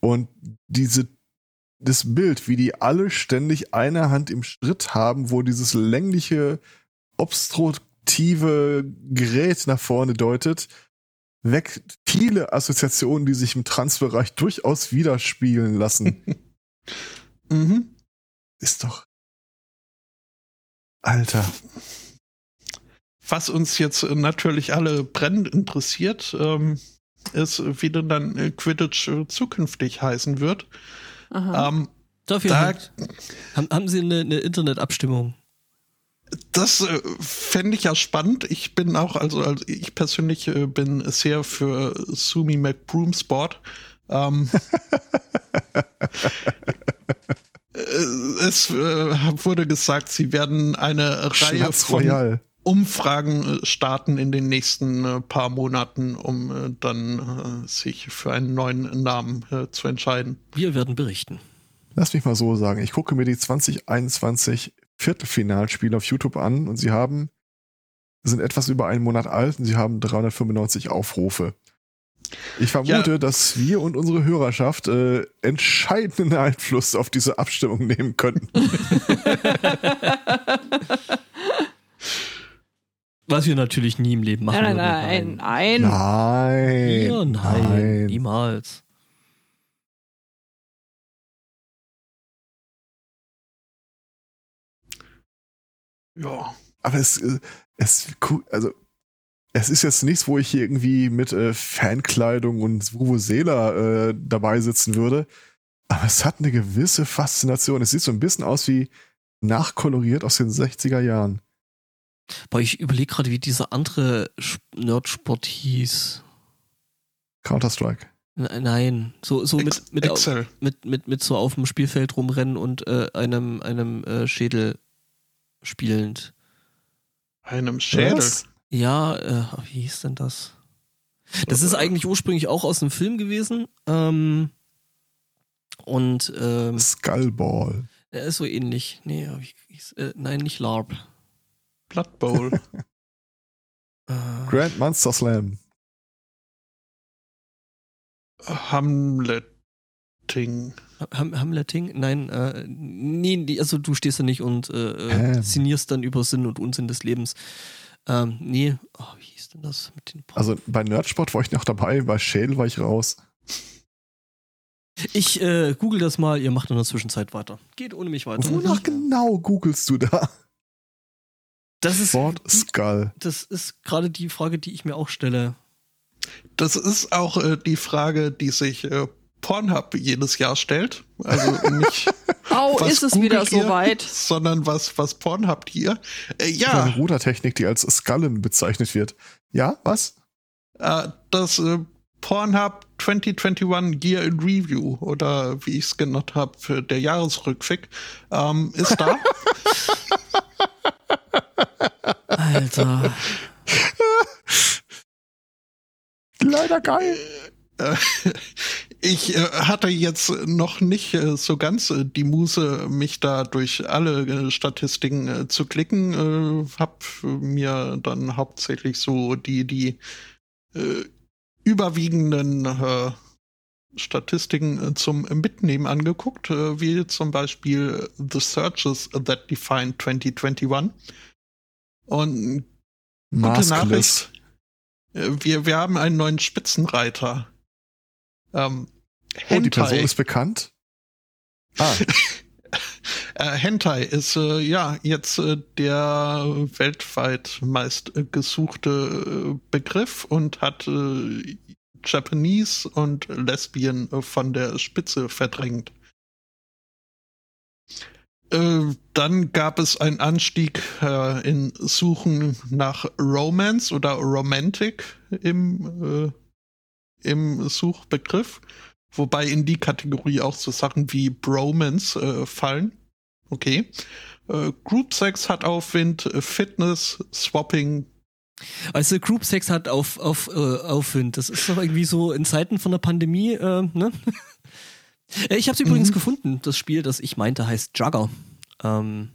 und diese das Bild, wie die alle ständig eine Hand im Schritt haben, wo dieses längliche, obstruktive Gerät nach vorne deutet, weckt viele Assoziationen, die sich im Transbereich durchaus widerspiegeln lassen. Mhm. Ist doch. Alter. Was uns jetzt äh, natürlich alle brennend interessiert, ähm, ist, wie denn dann äh, Quidditch äh, zukünftig heißen wird. Aha. Ähm, Dafür Da- haben, haben Sie eine, eine Internetabstimmung? Das äh, fände ich ja spannend. Ich bin auch, also, also ich persönlich äh, bin sehr für Sumi McBroomsport. Ähm, äh, es äh, wurde gesagt, sie werden eine Reihe von. Umfragen äh, starten in den nächsten äh, paar Monaten, um äh, dann äh, sich für einen neuen Namen äh, zu entscheiden. Wir werden berichten. Lass mich mal so sagen. Ich gucke mir die 2021 Viertelfinalspiele auf YouTube an und sie haben, sind etwas über einen Monat alt und sie haben 395 Aufrufe. Ich vermute, Ja. dass wir und unsere Hörerschaft äh, entscheidenden Einfluss auf diese Abstimmung nehmen könnten. Was wir natürlich nie im Leben machen. nein, nein, nein, nein. Nein. Ja, nein, nein. niemals. Ja. Aber es, äh, es, also, es ist jetzt nichts, wo ich hier irgendwie mit äh, Fankleidung und Vuvuzela äh, dabei sitzen würde. Aber es hat eine gewisse Faszination. Es sieht so ein bisschen aus wie nachkoloriert aus den 60er Jahren. Boah, ich überlege gerade, wie dieser andere Sp- Nerdsport hieß. Counter-Strike. Nein, so, so mit, Ex- mit, mit, mit, mit so auf dem Spielfeld rumrennen und äh, einem, einem äh, Schädel spielend. Einem Schädel. Was? Ja, äh, wie hieß denn das? Das ist eigentlich ursprünglich auch aus einem Film gewesen. Ähm, und ähm, Skullball. er ist so ähnlich. Nee, hieß, äh, nein, nicht LARP. Blood Bowl. Äh, Grand Monster Slam. Hamleting. Ham Hamleting? Nein, äh, nee, also du stehst da nicht und äh, äh, sinnierst dann über Sinn und Unsinn des Lebens. Ähm, nee, oh, wie hieß denn das mit den Po- Also bei Nerdsport war ich noch dabei, bei Schädel war ich raus. Ich äh, google das mal, ihr macht in der Zwischenzeit weiter. Geht ohne mich weiter. Wonach genau googelst du da? Das ist, Wort Skull. das ist gerade die Frage, die ich mir auch stelle. Das ist auch äh, die Frage, die sich äh, Pornhub jedes Jahr stellt. Also nicht, Au, was ist es wieder googelt ihr, soweit? sondern was, was Pornhub hier. Äh, Ja. Eine Rudertechnik, die als Skullen bezeichnet wird. Ja, was? äh, das äh, Pornhub 2021 Year in Review oder wie ich es genannt habe, der Jahresrückblick, ähm, ist da. Alter. Leider geil. Ich äh, hatte jetzt noch nicht äh, so ganz äh, die Muße, mich da durch alle Statistiken zu klicken. Hab mir dann hauptsächlich so die, die überwiegenden Statistiken zum Mitnehmen angeguckt, wie zum Beispiel The Searches That Define 2021. Und gute. Nachricht. Wir, wir haben einen neuen Spitzenreiter. Ähm, Oh, die Person Hentai. ist bekannt. Ah, Äh, Hentai ist äh, ja jetzt äh, der weltweit meist äh, gesuchte äh, Begriff und hat äh, Japanese und Lesbian von der Spitze verdrängt. Dann gab es einen Anstieg in Suchen nach Romance oder Romantic im, im Suchbegriff, wobei in die Kategorie auch so Sachen wie Bromance äh, fallen. Okay. Äh, Group Sex hat Aufwind, Fitness, Swapping. Also Group Sex hat auf, auf, äh, Aufwind. Das ist doch irgendwie so in Zeiten von der Pandemie, äh, ne? Äh, ich habe es übrigens mhm. gefunden. Das Spiel, das ich meinte, heißt Jugger. Ähm,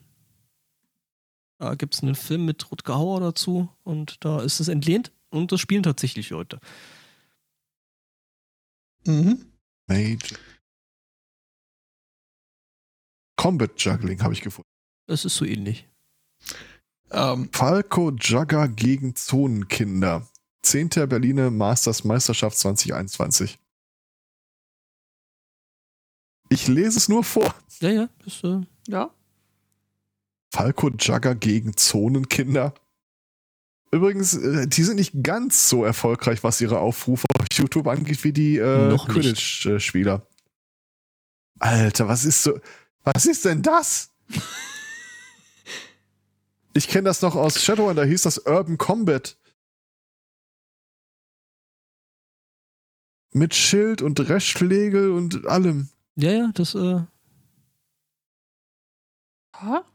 da gibt es einen Film mit Rutger Hauer dazu und da ist es entlehnt und das spielen tatsächlich Leute. Mhm. Made. Combat Juggling habe ich gefunden. Es ist so ähnlich. Ähm, Falco Jugger gegen Zonenkinder. 10. Berliner Masters Meisterschaft 2021. Ich lese es nur vor. Ja, ja. Das, äh, ja. Falco Jugger gegen Zonenkinder. Übrigens, äh, die sind nicht ganz so erfolgreich, was ihre Aufrufe auf YouTube angeht, wie die äh, Quidditch-Spieler. Alter, was ist so. Was ist denn das? ich kenne das noch aus Shadowrun, da hieß das Urban Combat. Mit Schild und Dreschschlägel und allem. Ja, ja, das, äh. Ha?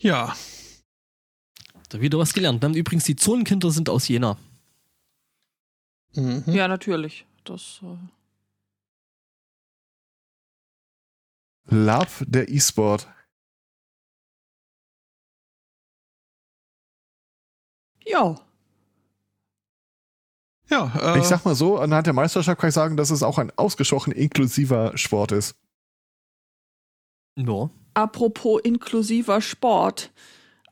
Ja. Da wieder was gelernt. Dann übrigens, die Zonenkinder sind aus Jena. Mhm. Ja, natürlich. Das. Äh Love der E-Sport. Ja. Ja, äh, ich sag mal so, anhand der Meisterschaft kann ich sagen, dass es auch ein ausgesprochen inklusiver Sport ist. Ja. Apropos inklusiver Sport.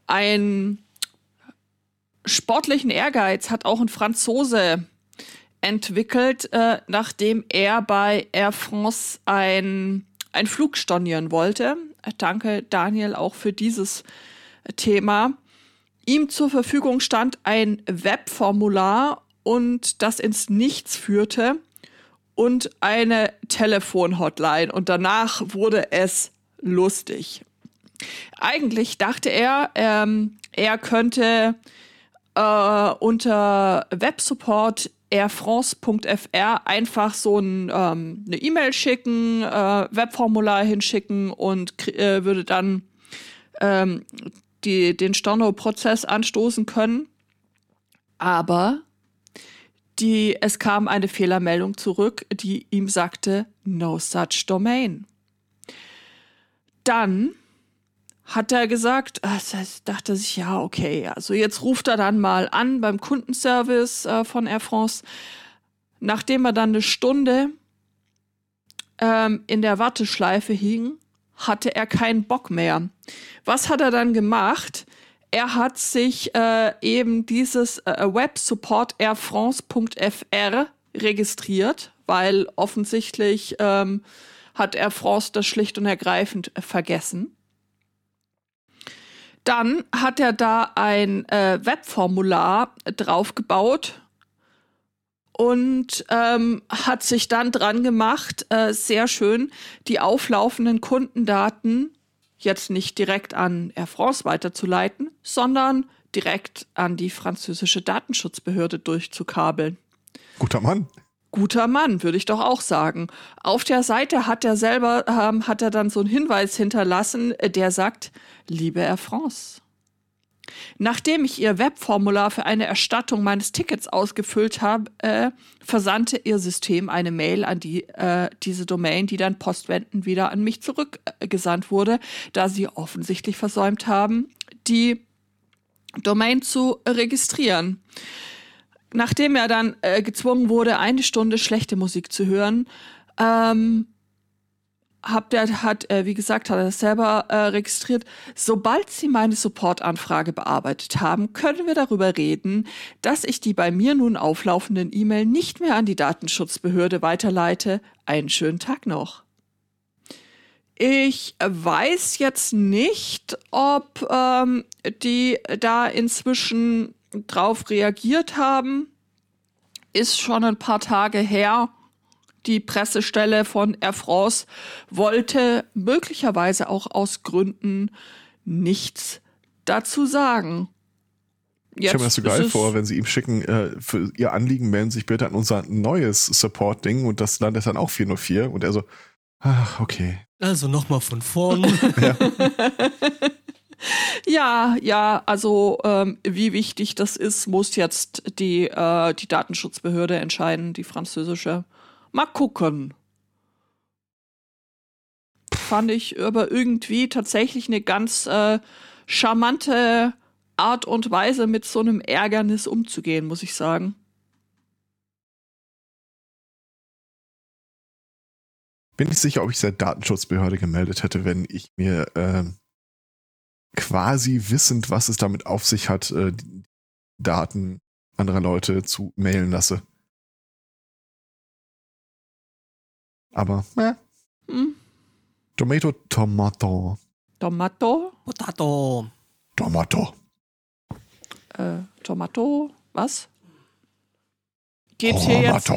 Ein sportlichen Ehrgeiz hat auch ein Franzose entwickelt, äh, nachdem er bei Air France ein, ein Flug stornieren wollte. Danke, Daniel, auch für dieses Thema. Ihm zur Verfügung stand ein Webformular und das ins Nichts führte und eine Telefonhotline und danach wurde es lustig. Eigentlich dachte er, ähm, er könnte äh, unter Websupport airfrance.fr einfach so ein, ähm, eine E-Mail schicken, äh, Webformular hinschicken und äh, würde dann ähm, die, den Storno-Prozess anstoßen können. Aber die, es kam eine Fehlermeldung zurück, die ihm sagte, no such domain. Dann hat er gesagt, äh, das heißt, dachte sich, ja, okay, also jetzt ruft er dann mal an beim Kundenservice äh, von Air France. Nachdem er dann eine Stunde ähm, in der Warteschleife hing, hatte er keinen Bock mehr. Was hat er dann gemacht? er hat sich äh, eben dieses äh, Web-Support airfrance.fr registriert, weil offensichtlich ähm, hat Air France das schlicht und ergreifend äh, vergessen. Dann hat er da ein äh, Webformular draufgebaut und ähm, hat sich dann dran gemacht, äh, sehr schön, die auflaufenden Kundendaten jetzt nicht direkt an Air France weiterzuleiten, sondern direkt an die französische Datenschutzbehörde durchzukabeln. Guter Mann. Guter Mann, würde ich doch auch sagen. Auf der Seite hat er selber, ähm, hat er dann so einen Hinweis hinterlassen, der sagt, liebe Air France, Nachdem ich ihr Webformular für eine Erstattung meines Tickets ausgefüllt habe, äh, versandte ihr System eine Mail an die, äh, diese Domain, die dann postwendend wieder an mich zurückgesandt wurde, da sie offensichtlich versäumt haben, die Domain zu registrieren. Nachdem er dann äh, gezwungen wurde, eine Stunde schlechte Musik zu hören, ähm, habt ihr, hat, äh, wie gesagt, hat er selber äh, registriert. Sobald Sie meine Supportanfrage bearbeitet haben, können wir darüber reden, dass ich die bei mir nun auflaufenden E-Mail nicht mehr an die Datenschutzbehörde weiterleite. Einen schönen Tag noch. ich weiß jetzt nicht, ob ähm, die da inzwischen drauf reagiert haben. Ist schon ein paar Tage her. Die Pressestelle von Air France wollte möglicherweise auch aus Gründen nichts dazu sagen. Jetzt ich stelle mir das so geil vor, wenn sie ihm schicken, äh, für ihr Anliegen melden sich bitte an unser neues Support-Ding und das landet dann auch 404 und er so, ach, okay. Also nochmal von vorn. ja. ja, ja, also ähm, wie wichtig das ist, muss jetzt die, äh, die Datenschutzbehörde entscheiden, die französische. Mal gucken. Fand ich aber irgendwie tatsächlich eine ganz äh, charmante Art und Weise, mit so einem Ärgernis umzugehen, muss ich sagen. Bin ich sicher, ob ich der Datenschutzbehörde gemeldet hätte, wenn ich mir äh, quasi wissend, was es damit auf sich hat, äh, Daten anderer Leute zu mailen lasse. Aber, äh. Hm. Tomato, Tomato. Tomato? Potato. Tomato. Äh, Tomato, was? Geht's hier jetzt,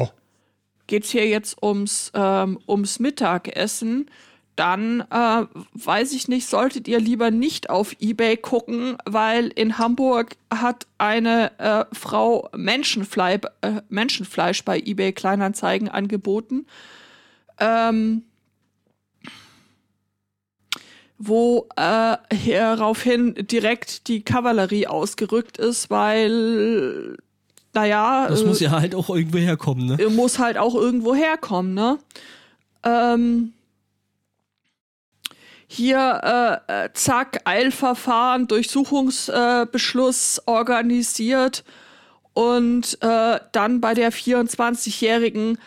geht's hier jetzt ums, ähm, ums Mittagessen? Dann äh, weiß ich nicht, solltet ihr lieber nicht auf eBay gucken, weil in Hamburg hat eine äh, Frau Menschenfleisch, äh, Menschenfleisch bei eBay Kleinanzeigen angeboten. Ähm, wo äh, hieraufhin direkt die Kavallerie ausgerückt ist, weil, naja. Das äh, muss ja halt auch irgendwo herkommen, ne? Muss halt auch irgendwo herkommen, ne? Ähm, hier, äh, äh zack, Eilverfahren, Durchsuchungsbeschluss äh, organisiert und äh, dann bei der 24-Jährigen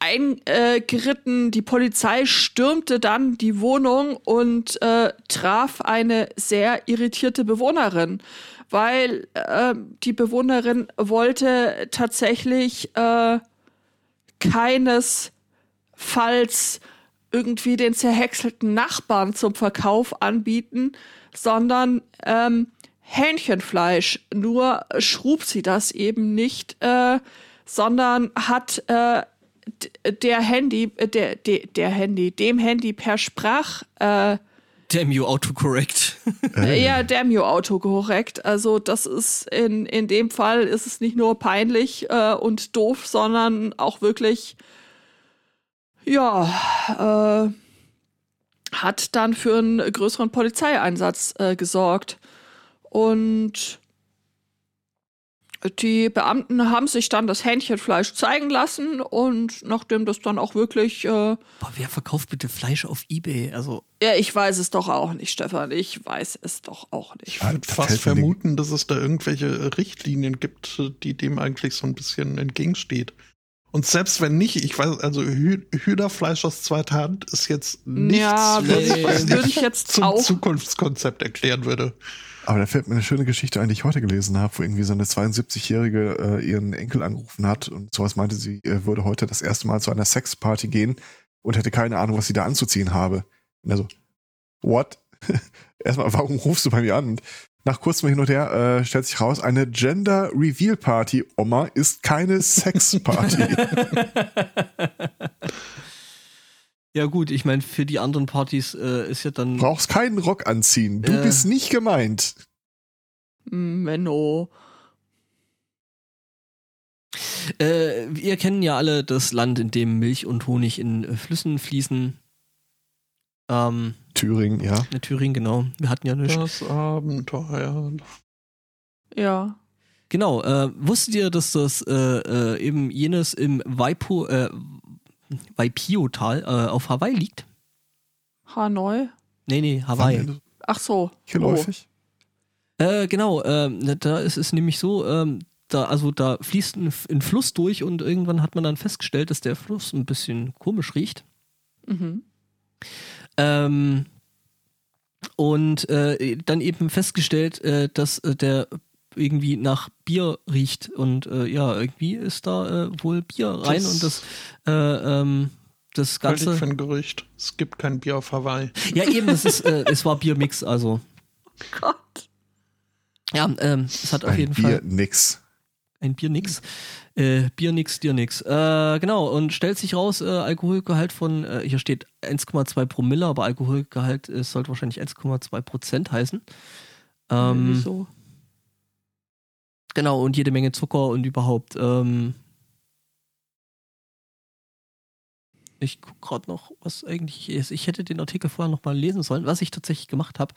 eingeritten. Die Polizei stürmte dann die Wohnung und äh, traf eine sehr irritierte Bewohnerin, weil äh, die Bewohnerin wollte tatsächlich äh, keinesfalls irgendwie den zerhäckselten Nachbarn zum Verkauf anbieten, sondern ähm, Hähnchenfleisch. Nur schrub sie das eben nicht, äh, sondern hat äh, der Handy, äh, der, der, der Handy, dem Handy per Sprach. Äh, Damn you autocorrect. Äh, ja, damn you autocorrect. Also das ist in, in dem Fall ist es nicht nur peinlich äh, und doof, sondern auch wirklich, ja, äh, hat dann für einen größeren Polizeieinsatz äh, gesorgt. Und die Beamten haben sich dann das Hähnchenfleisch zeigen lassen und nachdem das dann auch wirklich. Äh, Boah, wer verkauft bitte Fleisch auf Ebay? Also. Ja, ich weiß es doch auch nicht, Stefan. Ich weiß es doch auch nicht. Ich würde fast vermuten, dass es da irgendwelche Richtlinien gibt, die dem eigentlich so ein bisschen entgegensteht. Und selbst wenn nicht, ich weiß, also Hü Hühnerfleisch aus zweiter Hand ist jetzt nichts, ja, nee, was ich, ich jetzt zum auch Zukunftskonzept erklären würde. Aber da fällt mir eine schöne Geschichte ein, die ich heute gelesen habe, wo irgendwie so eine 72-Jährige äh, ihren Enkel angerufen hat und sowas meinte, sie äh, würde heute das erste Mal zu einer Sexparty gehen und hätte keine Ahnung, was sie da anzuziehen habe. Und er so, what? Erstmal, warum rufst du bei mir an? Und nach kurzem Hin und Her äh, stellt sich raus, eine Gender Reveal Party, Oma, ist keine Sexparty. Ja gut, ich meine, für die anderen Partys äh, ist ja dann... Brauchst keinen Rock anziehen, du äh, bist nicht gemeint. Menno. Äh, wir kennen ja alle das Land, in dem Milch und Honig in Flüssen fließen. Ähm, Thüringen, ja. In Thüringen, genau. Wir hatten ja nichts. Das Abenteuer. Ja. Genau. Äh, wusstet ihr, dass das äh, äh, eben jenes im Waipo, äh, Waipio-Tal äh, auf Hawaii liegt. Hanoi? Nee, nee, Hawaii. Ach so. Geläufig? Oh. Äh, genau, äh, da ist es nämlich so, ähm, da, also da fließt ein, ein, Fluss durch und irgendwann hat man dann festgestellt, dass der Fluss ein bisschen komisch riecht. Mhm. Ähm, und äh, dann eben festgestellt, äh, dass äh, der irgendwie nach Bier riecht und äh, ja, irgendwie ist da äh, wohl Bier rein das und das äh, ähm, das Ganze. für ein Gerücht. Es gibt kein Bier auf Hawaii. Ja, eben, das ist, äh, es war Biermix, also. Gott. Ja, ähm, es hat auf jeden Bier, Fall nix. Ein Bier nix. Äh, Bier nix, dir nix. Äh, genau, und stellt sich raus, äh, Alkoholgehalt von, äh, hier steht 1,2 Promille, aber Alkoholgehalt äh, sollte wahrscheinlich 1,2 Prozent heißen. Ähm, Wieso? Genau, und jede Menge Zucker und überhaupt. Ähm, ich guck gerade noch, was eigentlich ist. Ich hätte den Artikel vorher noch mal lesen sollen, was ich tatsächlich gemacht habe.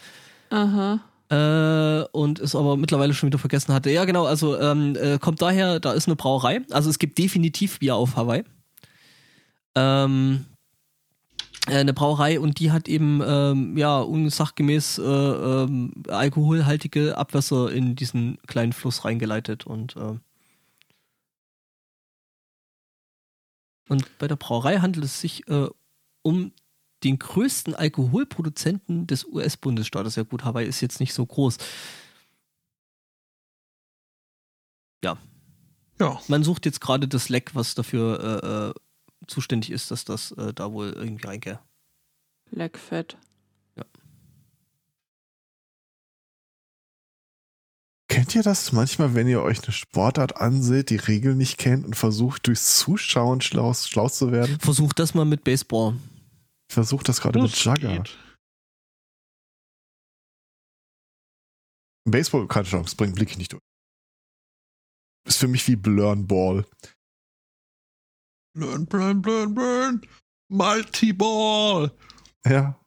Aha. Äh, und es aber mittlerweile schon wieder vergessen hatte. Ja, genau, also ähm, äh, kommt daher, da ist eine Brauerei. Also es gibt definitiv Bier auf Hawaii. Ähm, äh, eine Brauerei und die hat eben ähm, ja unsachgemäß äh, ähm, alkoholhaltige Abwässer in diesen kleinen Fluss reingeleitet und ähm, und bei der Brauerei handelt es sich äh, um den größten Alkoholproduzenten des US-Bundesstaates. Ja gut, Hawaii ist jetzt nicht so groß. Ja, Man sucht jetzt gerade das Leck, was dafür äh, äh, zuständig ist, dass das äh, da wohl irgendwie reinge... Leckfett. Kennt ihr das manchmal, wenn ihr euch eine Sportart anseht, die Regeln nicht kennt und versucht durchs Zuschauen schlau, schlau zu werden? Versucht das mal mit Baseball. Ich versuche das gerade mit geht. Baseball, keine Chance, bringt Blick ich nicht durch. Ist für mich wie Blurn Ball. Burn, burn, burn, burn. Multiball. Ja,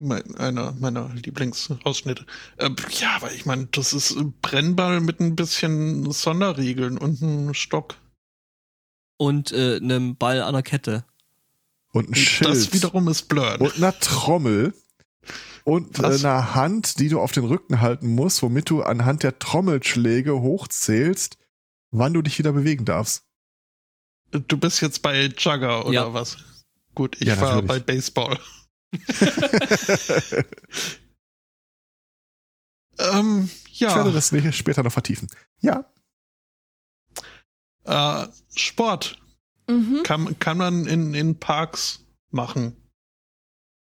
Mein, einer meiner Lieblingsausschnitte. Äh, ja, aber ich meine, das ist ein Brennball mit ein bisschen Sonderregeln und einem Stock. Und äh, einem Ball an der Kette. Und ein Schild. Das wiederum ist Blurn. und einer Trommel. Und äh, Was? einer Hand, die du auf den Rücken halten musst, womit du anhand der Trommelschläge hochzählst, wann du dich wieder bewegen darfst. Du bist jetzt bei Jugger oder Ja. was? Gut, ich Ja, war natürlich. bei Baseball. Ähm, Ich werde ja, das später noch vertiefen. Ja, äh, Sport Mhm. kann, kann man in, in Parks machen.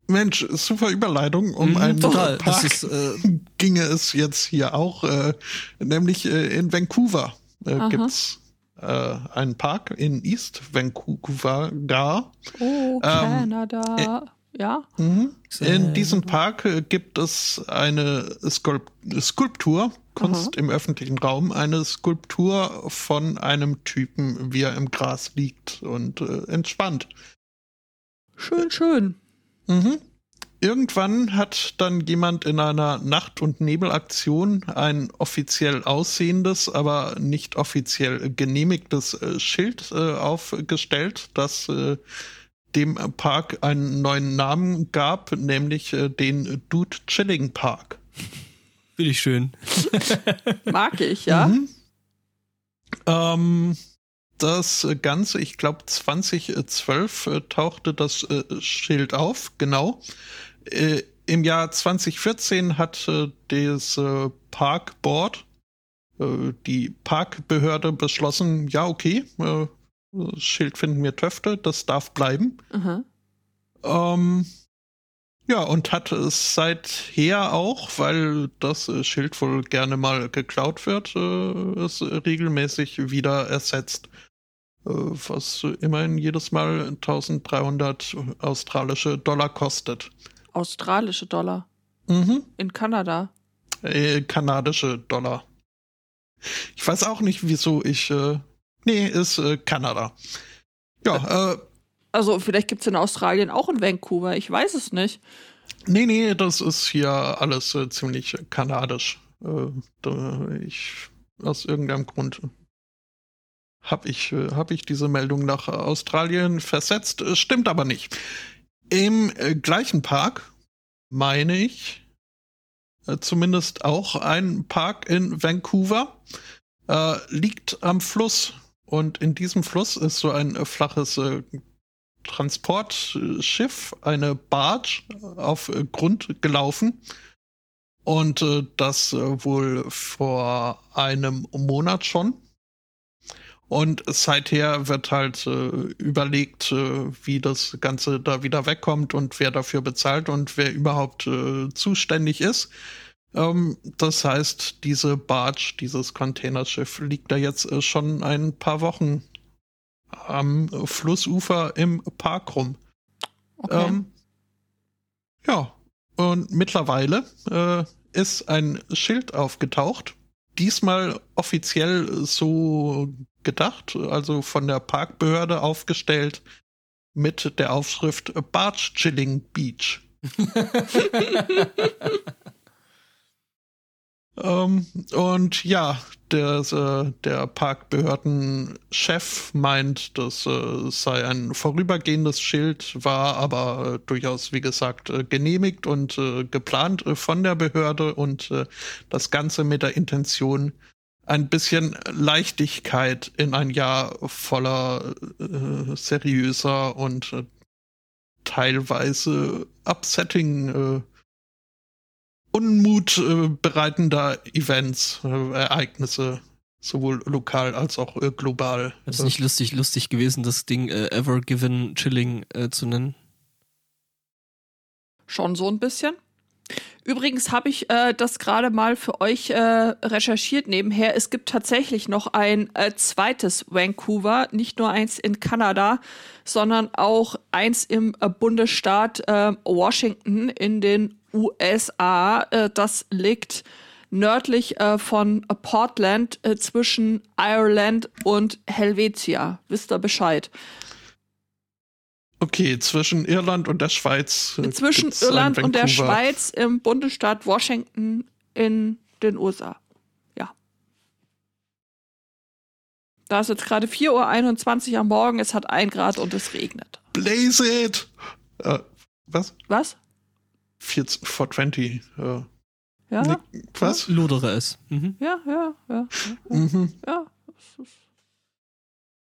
Mensch, super Überleitung. Um Mhm, einen total. Das Park ist, äh, ginge es jetzt hier auch, äh, nämlich äh, in Vancouver äh, Aha. gibt's äh, einen Park in East Vancouver gar. Oh, Ähm, Kanada. Ja. Mhm. In diesem. Park äh, gibt es eine Skulp Skulptur, Kunst im öffentlichen Raum, eine Skulptur von einem Typen, wie er im Gras liegt und äh, entspannt. Schön, schön. Mhm. Irgendwann hat dann jemand in einer Nacht- und Nebelaktion ein offiziell aussehendes, aber nicht offiziell genehmigtes äh, Schild äh, aufgestellt, das äh, dem Park einen neuen Namen gab, nämlich äh, den Dude Chilling Park. Finde ich schön. Mag ich, ja. Mhm. Ähm, das Ganze, ich glaube 2012 äh, tauchte das äh, Schild auf, genau. Äh, Im Jahr 2014 hat äh, das äh, Parkboard, äh, die Parkbehörde beschlossen, ja okay, äh, das Schild finden wir Töfte, das darf bleiben. Aha. Ähm, ja, und hat es seither auch, weil das Schild wohl gerne mal geklaut wird, äh, es regelmäßig wieder ersetzt. Äh, was immerhin jedes Mal 1300 australische Dollar kostet. Australische Dollar. Mhm. In Kanada. Äh, kanadische Dollar. Ich weiß auch nicht, wieso ich. Äh, nee, ist äh, Kanada. Ja, äh, Also, vielleicht gibt es in Australien auch in Vancouver. Ich weiß es nicht. Nee, nee, das ist hier alles äh, ziemlich kanadisch. Äh, da ich aus irgendeinem Grund habe ich, äh, hab ich diese Meldung nach Australien versetzt. Äh, Stimmt aber nicht. Im gleichen Park, meine ich, zumindest auch ein Park in Vancouver, äh, liegt am Fluss. Und in diesem Fluss ist so ein äh, flaches äh, Transportschiff, eine Barge, auf äh, Grund gelaufen. Und äh, das äh, wohl vor einem Monat schon. Und seither wird halt überlegt, wie das Ganze da wieder wegkommt und wer dafür bezahlt und wer überhaupt zuständig ist. Ähm, das heißt, diese Barge, dieses Containerschiff, liegt da jetzt äh, schon ein paar Wochen am Flussufer im Park rum. Okay. Ähm, ja, und mittlerweile äh, ist ein Schild aufgetaucht. Diesmal offiziell so gedacht, also von der Parkbehörde aufgestellt mit der Aufschrift Barge Chilling Beach. Ähm, und ja, der, äh, der Parkbehördenchef meint, das äh, sei ein vorübergehendes Schild, war aber äh, durchaus, wie gesagt, genehmigt und geplant von der Behörde und das Ganze mit der Intention, ein bisschen Leichtigkeit in ein Jahr voller seriöser und teilweise upsetting Unmut äh, bereitender Events, äh, Ereignisse, sowohl lokal als auch äh, global. Es ist nicht lustig, lustig gewesen, das Ding äh, Ever Given Chilling äh, zu nennen. Schon so ein bisschen. Übrigens habe ich äh, das gerade mal für euch äh, recherchiert nebenher. Es gibt tatsächlich noch ein äh, zweites Vancouver, nicht nur eins in Kanada, sondern auch eins im äh, Bundesstaat äh, Washington in den USA. Äh, das liegt nördlich äh, von Portland äh, zwischen Ireland und Helvetia. Wisst ihr Bescheid? Okay, zwischen Irland und der Schweiz. äh, zwischen Irland und der Schweiz im Bundesstaat Washington in den USA. Ja. Da ist jetzt gerade 4.21 Uhr am Morgen, es hat ein Grad und es regnet. Blaze it! Äh, was? Was? 420. Äh, ja? Ne, was? Lodere es. Mhm. Ja, ja, ja. Ja. Mhm. ja.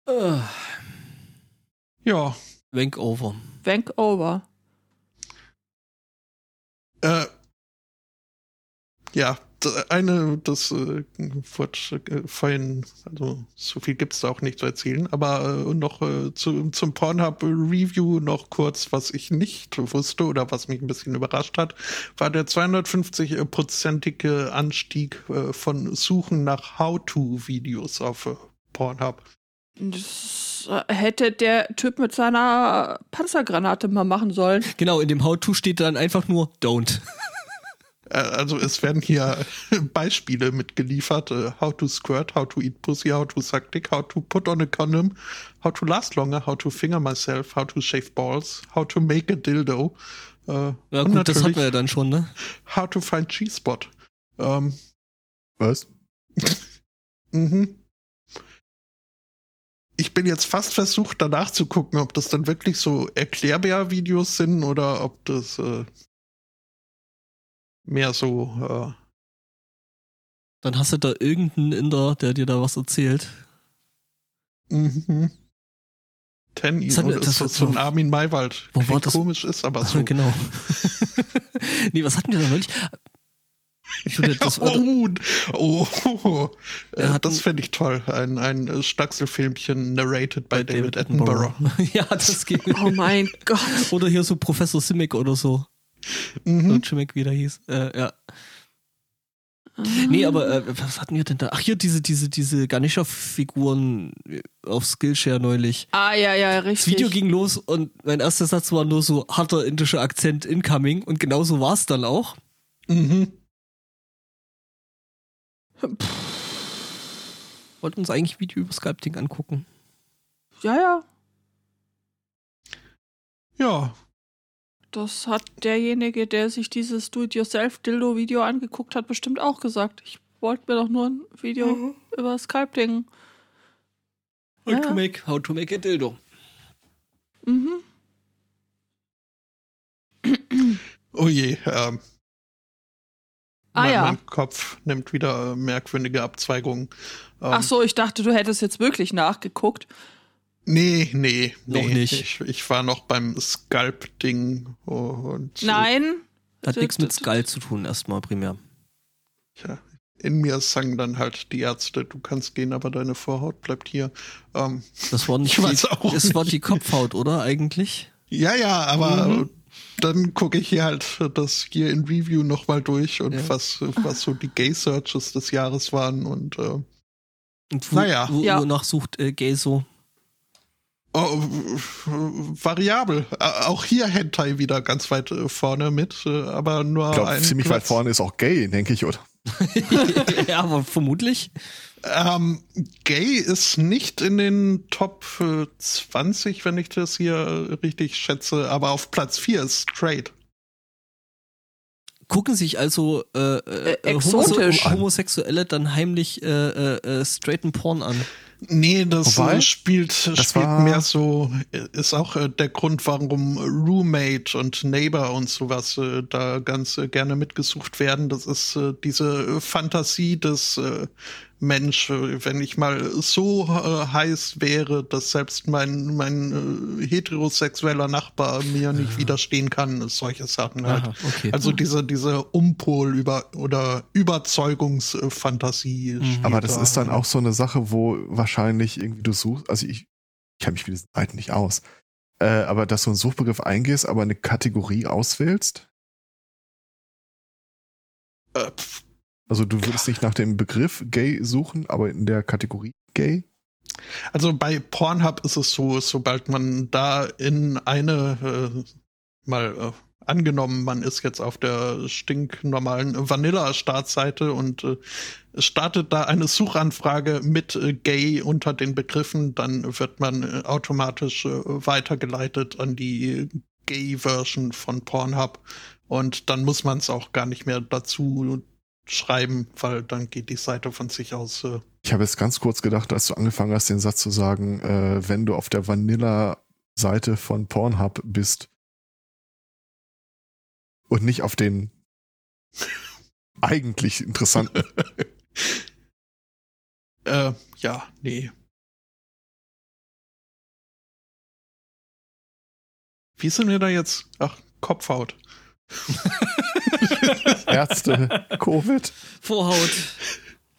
Äh, Ja. Wankover. Vancouver. Äh, ja, eine, das äh, wurde äh, vorhin, also so viel gibt es da auch nicht zu erzählen, aber äh, noch äh, zu, zum Pornhub-Review noch kurz, was ich nicht wusste oder was mich ein bisschen überrascht hat, war der 250-prozentige Anstieg äh, von Suchen nach How-To-Videos auf äh, Pornhub. Das äh, hätte der Typ mit seiner Panzergranate mal machen sollen. Genau, in dem How-To steht dann einfach nur Don't. Äh, Also es werden hier Beispiele mitgeliefert. äh, How to squirt, how to eat pussy, how to suck dick, how to put on a condom, how to last longer, how to finger myself, how to shave balls, how to make a dildo. Äh, Ja und gut, das hatten wir ja dann schon, ne? How to find G-Spot. Ähm, Was? mhm. Ich bin jetzt fast versucht, danach zu gucken, ob das dann wirklich so Erklärbär-Videos sind oder ob das äh, mehr so äh, Dann hast du da irgendeinen Inder, der dir da was erzählt. Mhm. Ten Das hat oder das so, hat so ein Armin Maywald. Wo war das? komisch ist, aber so. genau. nee, was hatten wir da neulich? Ich würde, das oh, oh, oh. Hatten- das fände ich toll. Ein, ein äh, Staxelfilmchen narrated by David, Attenborough. ja, das geht. Oh mein Gott. Oder hier so Professor Simic oder so. Mhm. So Chimic, wie der hieß. Äh, ja. Nee, aber äh, was hatten wir denn da? Ach, hier diese, diese, diese Ganesha-Figuren auf Skillshare neulich. Ah, ja, ja, Das richtig. Video ging los und mein erster Satz war nur so harter indischer Akzent incoming und genauso war es dann auch. Mhm. Wollten uns eigentlich ein Video über Skype-Ding angucken. Ja, ja. Ja, Das hat derjenige, der sich dieses Do-it-yourself-Dildo-Video angeguckt hat, bestimmt auch gesagt. Ich wollte mir doch nur ein Video Mhm. über Skype-Ding. How Ja. to make, how to make a dildo. Mhm. oh je. Ähm, Ah mein, ja. mein Kopf nimmt wieder merkwürdige Abzweigungen. Ähm, Ach so, ich dachte, du hättest jetzt wirklich nachgeguckt. Nee, nee, Noch nee. nicht. Ich, ich war noch beim Sculpt-Ding und. Nein. Hat nichts mit Skull zu tun, erstmal primär. Ja. in mir sagen dann halt die Ärzte, du kannst gehen, aber deine Vorhaut bleibt hier. Ähm, Das war nicht Ich weiß die, auch das war die Kopfhaut, oder eigentlich? ja, ja, aber Mhm. dann gucke ich hier halt das hier in Review nochmal durch und Ja. was, was so die Gay-Searches des Jahres waren und äh, Und wo, Naja. wo, Ja. wonach sucht äh, Gay so? Oh, äh, variabel. Äh, Auch hier Hentai wieder ganz weit äh, vorne mit, äh, aber nur Ich glaube, ein ziemlich weit Platz. vorne ist auch gay, denke ich, oder? ja, aber vermutlich. Ähm, Gay ist nicht in den Top äh, 20, wenn ich das hier äh, richtig schätze, aber auf Platz 4 ist Straight. Gucken sich also äh, äh, Äh, exotisch. Homo Homosexuelle dann heimlich äh, äh, äh, straighten Porn an. Nee, das Wobei, äh, spielt, das spielt war- mehr so, äh, ist auch äh, der Grund, warum Roommate und Neighbor und sowas da ganz gerne mitgesucht werden. Das ist diese Fantasie des Mensch, wenn ich mal so äh, heiß wäre, dass selbst mein, mein äh, heterosexueller Nachbar mir nicht widerstehen kann, solche Sachen halt. Aha, okay. Also diese, diese Umpol über oder Überzeugungsfantasie. spielt Aber das da ist dann auch so eine Sache, wo wahrscheinlich irgendwie du suchst, also ich, ich kenne mich mit diesen Seiten nicht aus, äh, aber dass du einen Suchbegriff eingehst, aber eine Kategorie auswählst. Äh, Also du würdest nicht nach dem Begriff gay suchen, aber in der Kategorie gay. Also bei Pornhub ist es so, sobald man da in eine äh, mal äh, angenommen, man ist jetzt auf der stinknormalen Vanilla-Startseite und äh, startet da eine Suchanfrage mit äh, Gay unter den Begriffen, dann wird man äh, automatisch äh, weitergeleitet an die Gay-Version von Pornhub und dann muss man es auch gar nicht mehr dazu schreiben, weil dann geht die Seite von sich aus äh, Ich habe jetzt ganz kurz gedacht, als du angefangen hast, den Satz zu sagen, äh, wenn du auf der Vanilla-Seite von Pornhub bist und nicht auf den eigentlich interessanten. Äh, ja, nee. Wie sind wir da jetzt? Ach, Kopfhaut. Ärzte, Covid. Vorhaut,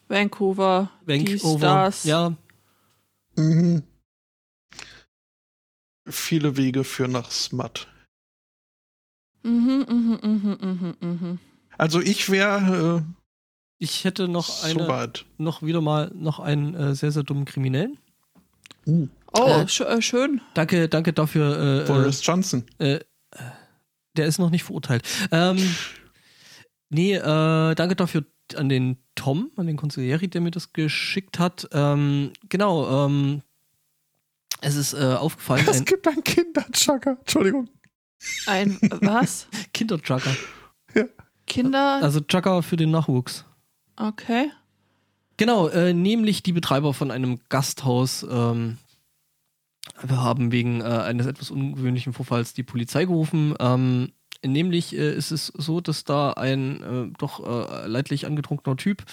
Vancouver, Vancouver. das. Ja, Mhm. Viele Wege führen nach Smut. Mhm, mhm, mhm, mhm, mhm. Also ich wäre ich hätte äh, noch eine, soweit. noch wieder mal noch einen äh, sehr, sehr dummen Kriminellen. Uh, Oh, Äh, sch äh, schön. Danke, danke dafür. Äh, Boris Johnson. äh, äh, der ist noch nicht verurteilt. Ähm, nee, äh, danke dafür an den Tom, an den Consiglieri, der mir das geschickt hat. Ähm, genau, ähm, es ist äh, aufgefallen, Es ein gibt einen Kinderjugger. Entschuldigung. Ein was? Kinderjugger. Kinder? Also Jugger für den Nachwuchs. Okay. Genau, äh, nämlich die Betreiber von einem Gasthaus ähm, wir haben wegen äh, eines etwas ungewöhnlichen Vorfalls die Polizei gerufen. Ähm, nämlich äh, ist es so, dass da ein äh, doch äh, leidlich angetrunkener Typ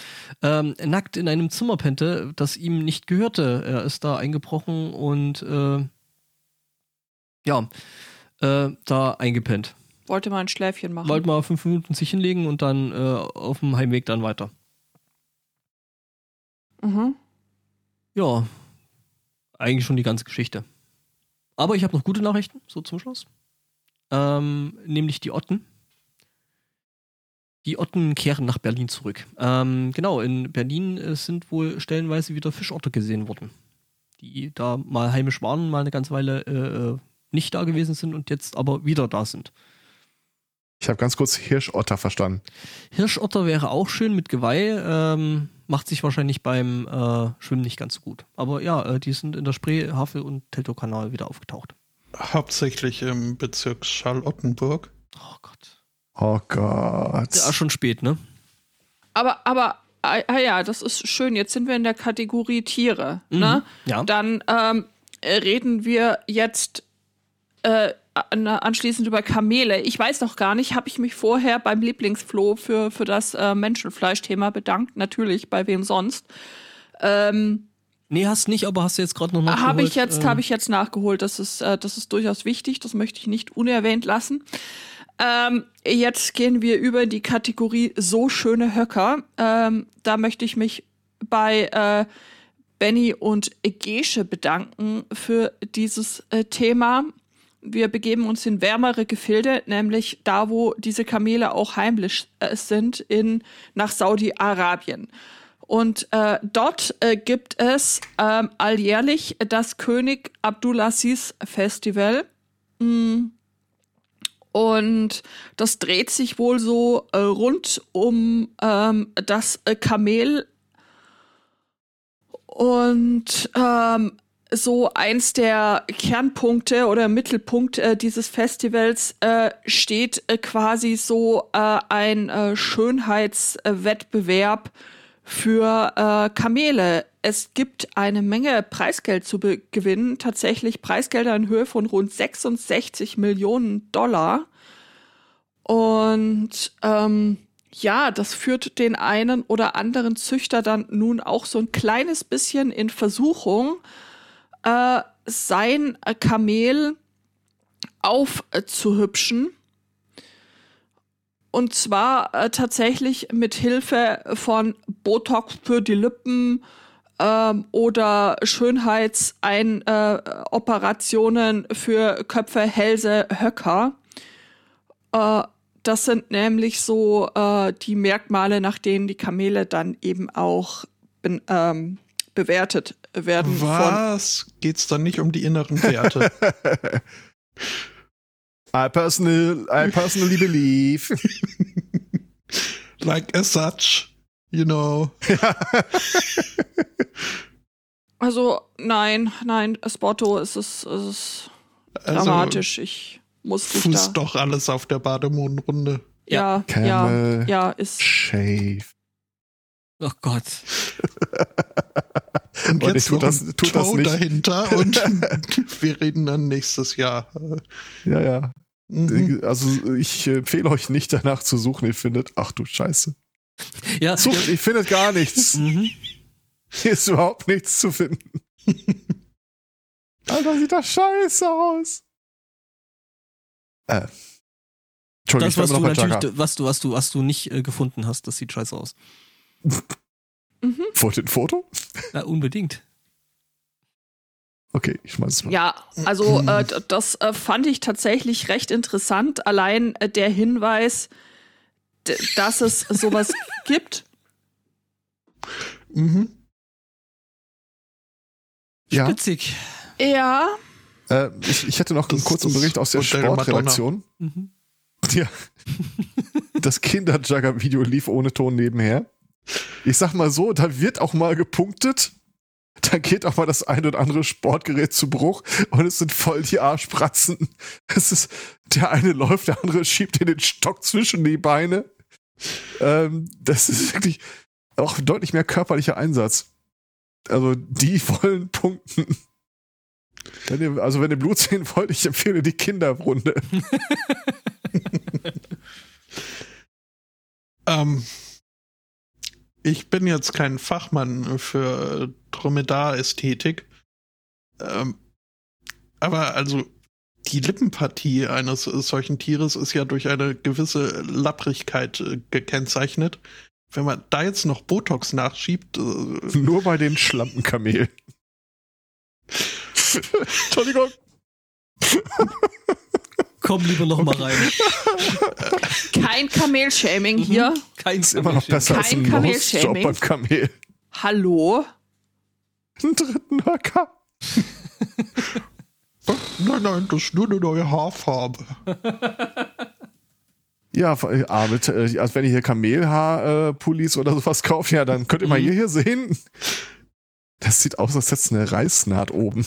ähm, nackt in einem Zimmer pennte, das ihm nicht gehörte. Er ist da eingebrochen und äh, ja, äh, da eingepennt. Wollte mal ein Schläfchen machen. Wollte mal fünf Minuten sich hinlegen und dann äh, auf dem Heimweg dann weiter. mhm. Ja, eigentlich schon die ganze Geschichte. Aber ich habe noch gute Nachrichten, so zum Schluss. Ähm, nämlich die Otten. Die Otten kehren nach Berlin zurück. Ähm, genau, in Berlin äh, sind wohl stellenweise wieder Fischotter gesehen worden. Die da mal heimisch waren, mal eine ganze Weile äh, äh, nicht da gewesen sind und jetzt aber wieder da sind. Ich habe ganz kurz Hirschotter verstanden. Hirschotter wäre auch schön mit Geweih, ähm, macht sich wahrscheinlich beim äh, Schwimmen nicht ganz so gut. Aber ja, äh, die sind in der Spree, Havel und Teltow-Kanal wieder aufgetaucht. Hauptsächlich im Bezirk Charlottenburg. Oh Gott. Oh Gott. Ja, schon spät, ne? Aber, aber, ah ah ja, das ist schön. Jetzt sind wir in der Kategorie Tiere. Ne? Mhm. Ja. Dann ähm, äh, reden wir jetzt äh, an, anschließend über Kamele. Ich weiß noch gar nicht, habe ich mich vorher beim Lieblingsfloh für, für das äh, Menschenfleischthema bedankt? Natürlich, bei wem sonst? Ähm, Nee, hast nicht, aber hast du jetzt gerade noch nachgeholt. Habe ich jetzt, äh, habe ich jetzt nachgeholt. Das ist, äh, das ist durchaus wichtig. Das möchte ich nicht unerwähnt lassen. Ähm, jetzt gehen wir über die Kategorie so schöne Höcker. Ähm, da möchte ich mich bei äh, Benny und Gesche bedanken für dieses äh, Thema. Wir begeben uns in wärmere Gefilde, nämlich da, wo diese Kamele auch heimlich äh, sind, in nach Saudi-Arabien. Und äh, dort äh, gibt es ähm, alljährlich das König Abdulaziz Festival. Mm. Und das dreht sich wohl so äh, rund um ähm, das äh, Kamel. Und ähm, so eins der Kernpunkte oder Mittelpunkt äh, dieses Festivals äh, steht äh, quasi so äh, ein äh, Schönheitswettbewerb für äh, Kamele. Es gibt eine Menge Preisgeld zu gewinnen, tatsächlich Preisgelder in Höhe von rund 66 Millionen Dollar. Und ähm, ja, das führt den einen oder anderen Züchter dann nun auch so ein kleines bisschen in Versuchung, äh, sein Kamel aufzuhübschen. Und zwar äh, tatsächlich mit Hilfe von Botox für die Lippen ähm, oder Schönheitsoperationen äh, für Köpfe, Hälse, Höcker. Äh, das sind nämlich so äh, die Merkmale, nach denen die Kamele dann eben auch bin, ähm, bewertet werden. Was? Geht's dann nicht um die inneren Werte? I, personal, I personally believe. like as such, you know. also, nein, nein, Spotto, es ist, es ist also, dramatisch. Ich muss dich Fuß da. doch alles auf der Bademodenrunde. Ja, ja, ja, ist. Shave. Oh Gott. und, und jetzt tut das, tut das nicht. dahinter und wir reden dann nächstes Jahr. Ja, ja. Mhm. Also ich empfehle euch nicht danach zu suchen, ihr findet, ach du Scheiße. Ja. Sucht, ich finde gar nichts. Mhm. Hier ist überhaupt nichts zu finden. Alter, sieht das scheiße aus. Äh. Entschuldigung, das, was du natürlich, was du, was du, was du nicht äh, gefunden hast, das sieht scheiße aus. Mhm. Wollt ihr ein Foto? Ja, unbedingt. Okay, ich schmeiß es mal. Ja, also äh, das äh, fand ich tatsächlich recht interessant. Allein äh, der Hinweis, dass es sowas gibt. Mhm. Ja. Spitzig. Ja. Äh, ich, ich hätte noch das, einen kurzen Bericht aus der Sportredaktion. Mhm. Ja. das Kinderjugger-Video lief ohne Ton nebenher. Ich sag mal so, da wird auch mal gepunktet. Da geht auch mal das ein oder andere Sportgerät zu Bruch und es sind voll die Arschpratzen. Es ist, der eine läuft, der andere schiebt in den Stock zwischen die Beine. Ähm, das ist wirklich auch deutlich mehr körperlicher Einsatz. Also, die wollen punkten. Wenn ihr, also, wenn ihr Blut sehen wollt, ich empfehle die Kinderrunde. ähm, ich bin jetzt kein Fachmann für Dromedar-Ästhetik. Ähm, aber also die Lippenpartie eines solchen Tieres ist ja durch eine gewisse Lapprigkeit äh, gekennzeichnet. Wenn man da jetzt noch Botox nachschiebt. Äh, Nur bei den Schlampenkamelen. Entschuldigung. Komm lieber noch mal rein. Kein Kamelshaming mhm. hier. Kein ist immer noch besser Kein als ein Kamelshaming. beim Kamel. Hallo? Einen dritten Höcker. nein, nein, das ist nur eine neue Haarfarbe. Ja, Arvid, äh, also wenn ihr hier Kamelhaarpullis oder sowas kauft, ja, dann könnt ihr mal mhm. hier, hier sehen. Das sieht aus, als hätte eine Reißnaht oben.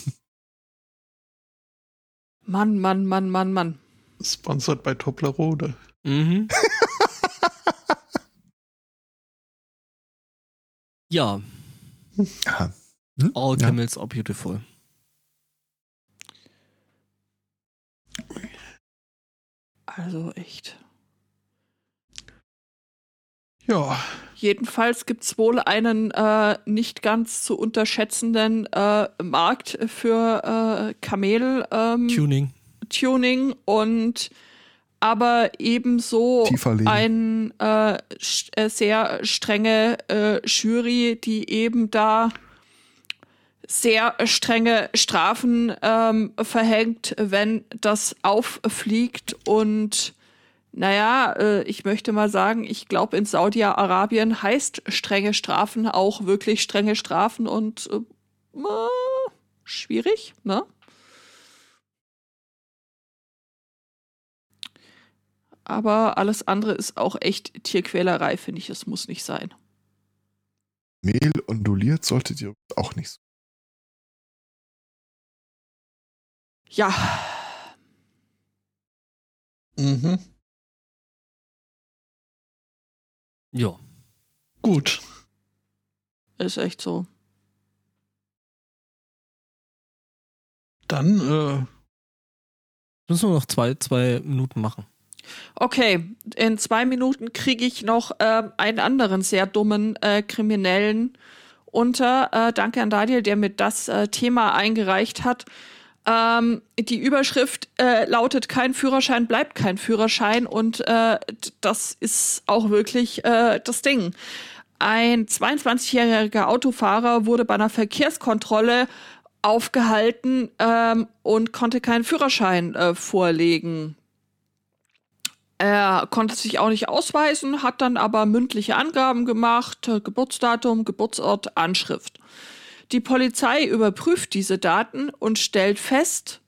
Mann, Mann, Mann, Mann, Mann. Sponsored bei Toblerone. Mhm. ja. Hm? All camels ja. are beautiful. Also echt. Ja. Jedenfalls gibt es wohl einen äh, nicht ganz zu unterschätzenden äh, Markt für äh, Kamel. Ähm, Tuning. Tuning und aber ebenso ein äh, äh, sehr strenge äh, Jury, die eben da sehr strenge Strafen ähm, verhängt, wenn das auffliegt. Und naja, äh, ich möchte mal sagen, ich glaube, in Saudi-Arabien heißt strenge Strafen auch wirklich strenge Strafen und äh, schwierig, ne? Aber alles andere ist auch echt Tierquälerei, finde ich. Es muss nicht sein. Mehl onduliert solltet ihr auch nicht. Ja, Mhm. Ja. Gut. ist echt so. Dann, äh, Müssen wir noch zwei, zwei Minuten machen. Okay, in zwei Minuten kriege ich noch ähm, einen anderen sehr dummen äh, Kriminellen unter. Äh, danke an Daniel, der mir das äh, Thema eingereicht hat. Ähm, die Überschrift äh, lautet: Kein Führerschein bleibt kein Führerschein. Und äh, das ist auch wirklich äh, das Ding. Ein 22-jähriger Autofahrer wurde bei einer Verkehrskontrolle aufgehalten ähm, und konnte keinen Führerschein äh, vorlegen. Er konnte sich auch nicht ausweisen, hat dann aber mündliche Angaben gemacht, äh, Geburtsdatum, Geburtsort, Anschrift. Die Polizei überprüft diese Daten und stellt fest,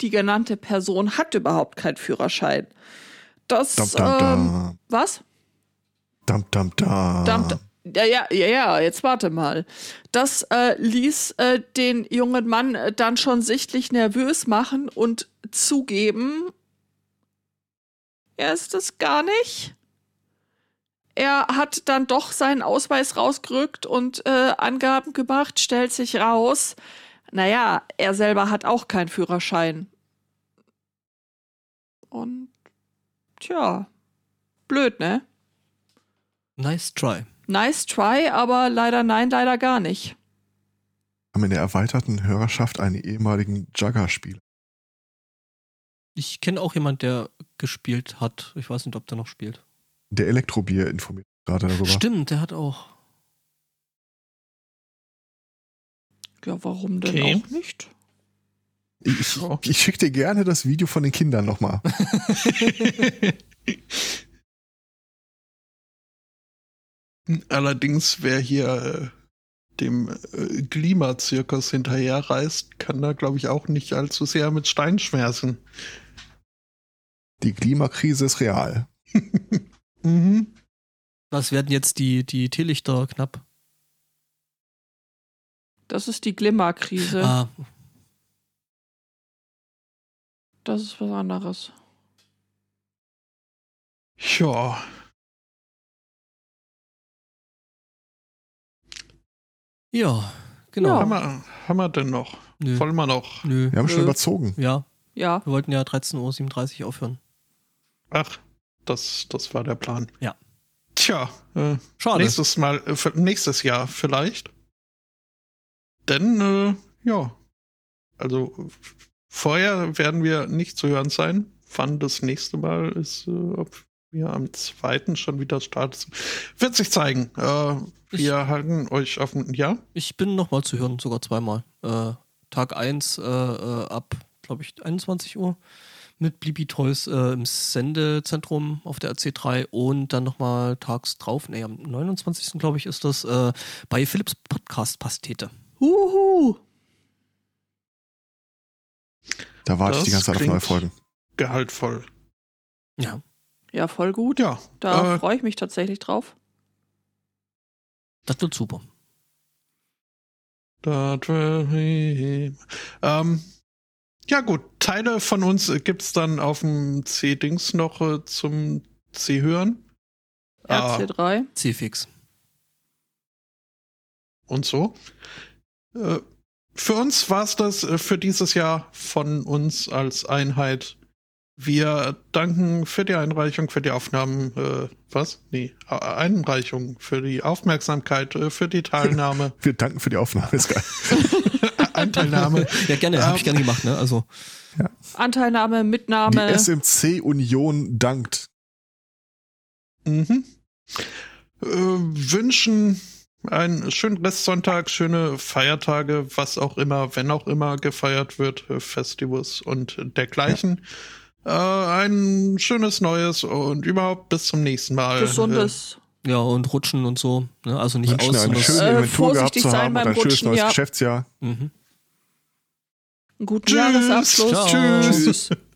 die genannte Person hat überhaupt keinen Führerschein. Das, Dam, dam, ähm, dam. was? Dam, dam, dam. Verdammt. Ja, ja, ja, ja, jetzt warte mal. Das äh, ließ äh, den jungen Mann äh, dann schon sichtlich nervös machen und zugeben, er ist es gar nicht. Er hat dann doch seinen Ausweis rausgerückt und äh, Angaben gemacht, stellt sich raus. Naja, er selber hat auch keinen Führerschein. Und tja, blöd, ne? Nice try. Nice try, aber leider nein, leider gar nicht. Haben in der erweiterten Hörerschaft einen ehemaligen Jugger-Spieler. Ich kenne auch jemand, der gespielt hat. Ich weiß nicht, ob der noch spielt. Der Elektrobier informiert gerade darüber. Stimmt, der hat auch. Ja, warum denn Okay. auch nicht? Ich, ich, ich schicke dir gerne das Video von den Kindern nochmal. Allerdings, wer hier äh, dem äh, Klimazirkus hinterherreist, kann da, glaube ich, auch nicht allzu sehr mit Stein schmerzen. Die Klimakrise ist real. Mhm. Was werden jetzt die, die Teelichter knapp? Das ist die Glimmerkrise. Ah, Das ist was anderes. Ja. ja, genau. Ja. Haben, wir, haben wir denn noch? Nö. Wollen wir noch? Nö. Wir haben schon Nö. überzogen. Ja, Ja, wir wollten ja 13.37 Uhr aufhören. Ach, das, das war der Plan. Ja. Tja, äh, Schade. nächstes Mal, äh, nächstes Jahr vielleicht. Denn, äh, ja. Also, vorher werden wir nicht zu hören sein. Wann das nächste Mal ist, äh, ob wir am zweiten schon wieder starten. Wird sich zeigen. Äh, Ich- wir halten euch auf dem, ja? Ich bin nochmal zu hören, sogar zweimal. Äh, Tag 1 äh, äh, ab, glaube ich, 21 Uhr mit Blippi Toys äh, im Sendezentrum auf der RC3 und dann nochmal tags drauf, nee, am 29. glaube ich ist das, äh, bei Philips Podcast Pastete. Huhu. Da warte ich die ganze Zeit auf neue Folgen. Gehaltvoll. Ja. Ja, voll gut. Ja. Da äh, freue ich mich tatsächlich drauf. Das wird super. Das wär- ähm, ja gut, Teile von uns gibt es dann auf dem C-Dings noch äh, zum C-Hören. Ah, RC3. C-Fix. und so. Äh, für uns war es das äh, für dieses Jahr von uns als Einheit. Wir danken für die Einreichung, für die Aufnahmen, äh, was? Nee, Einreichung, für die Aufmerksamkeit, äh, für die Teilnahme, Wir danken für die Aufnahme. Ist geil. Anteilnahme. Ja, gerne, habe ich Ähm, gerne gemacht, ne? Also, Anteilnahme, Die Mitnahme. SMC Union dankt. Mhm. Äh, wünschen einen schönen Restsonntag, schöne Feiertage, was auch immer, wenn auch immer gefeiert wird, äh, Festivals und dergleichen. Äh, ein schönes Neues und überhaupt bis zum nächsten Mal. Gesundes. Ja, und rutschen und so. Ne? Also nicht Wünschen aus. eine sondern- schöne Äh, Inventur gehabt vorsichtig zu sein haben und beim ein schönes Rutschen, neues ja. Geschäftsjahr. Mhm. Einen guten Tschüss. Jahresabschluss. Ciao. Tschüss.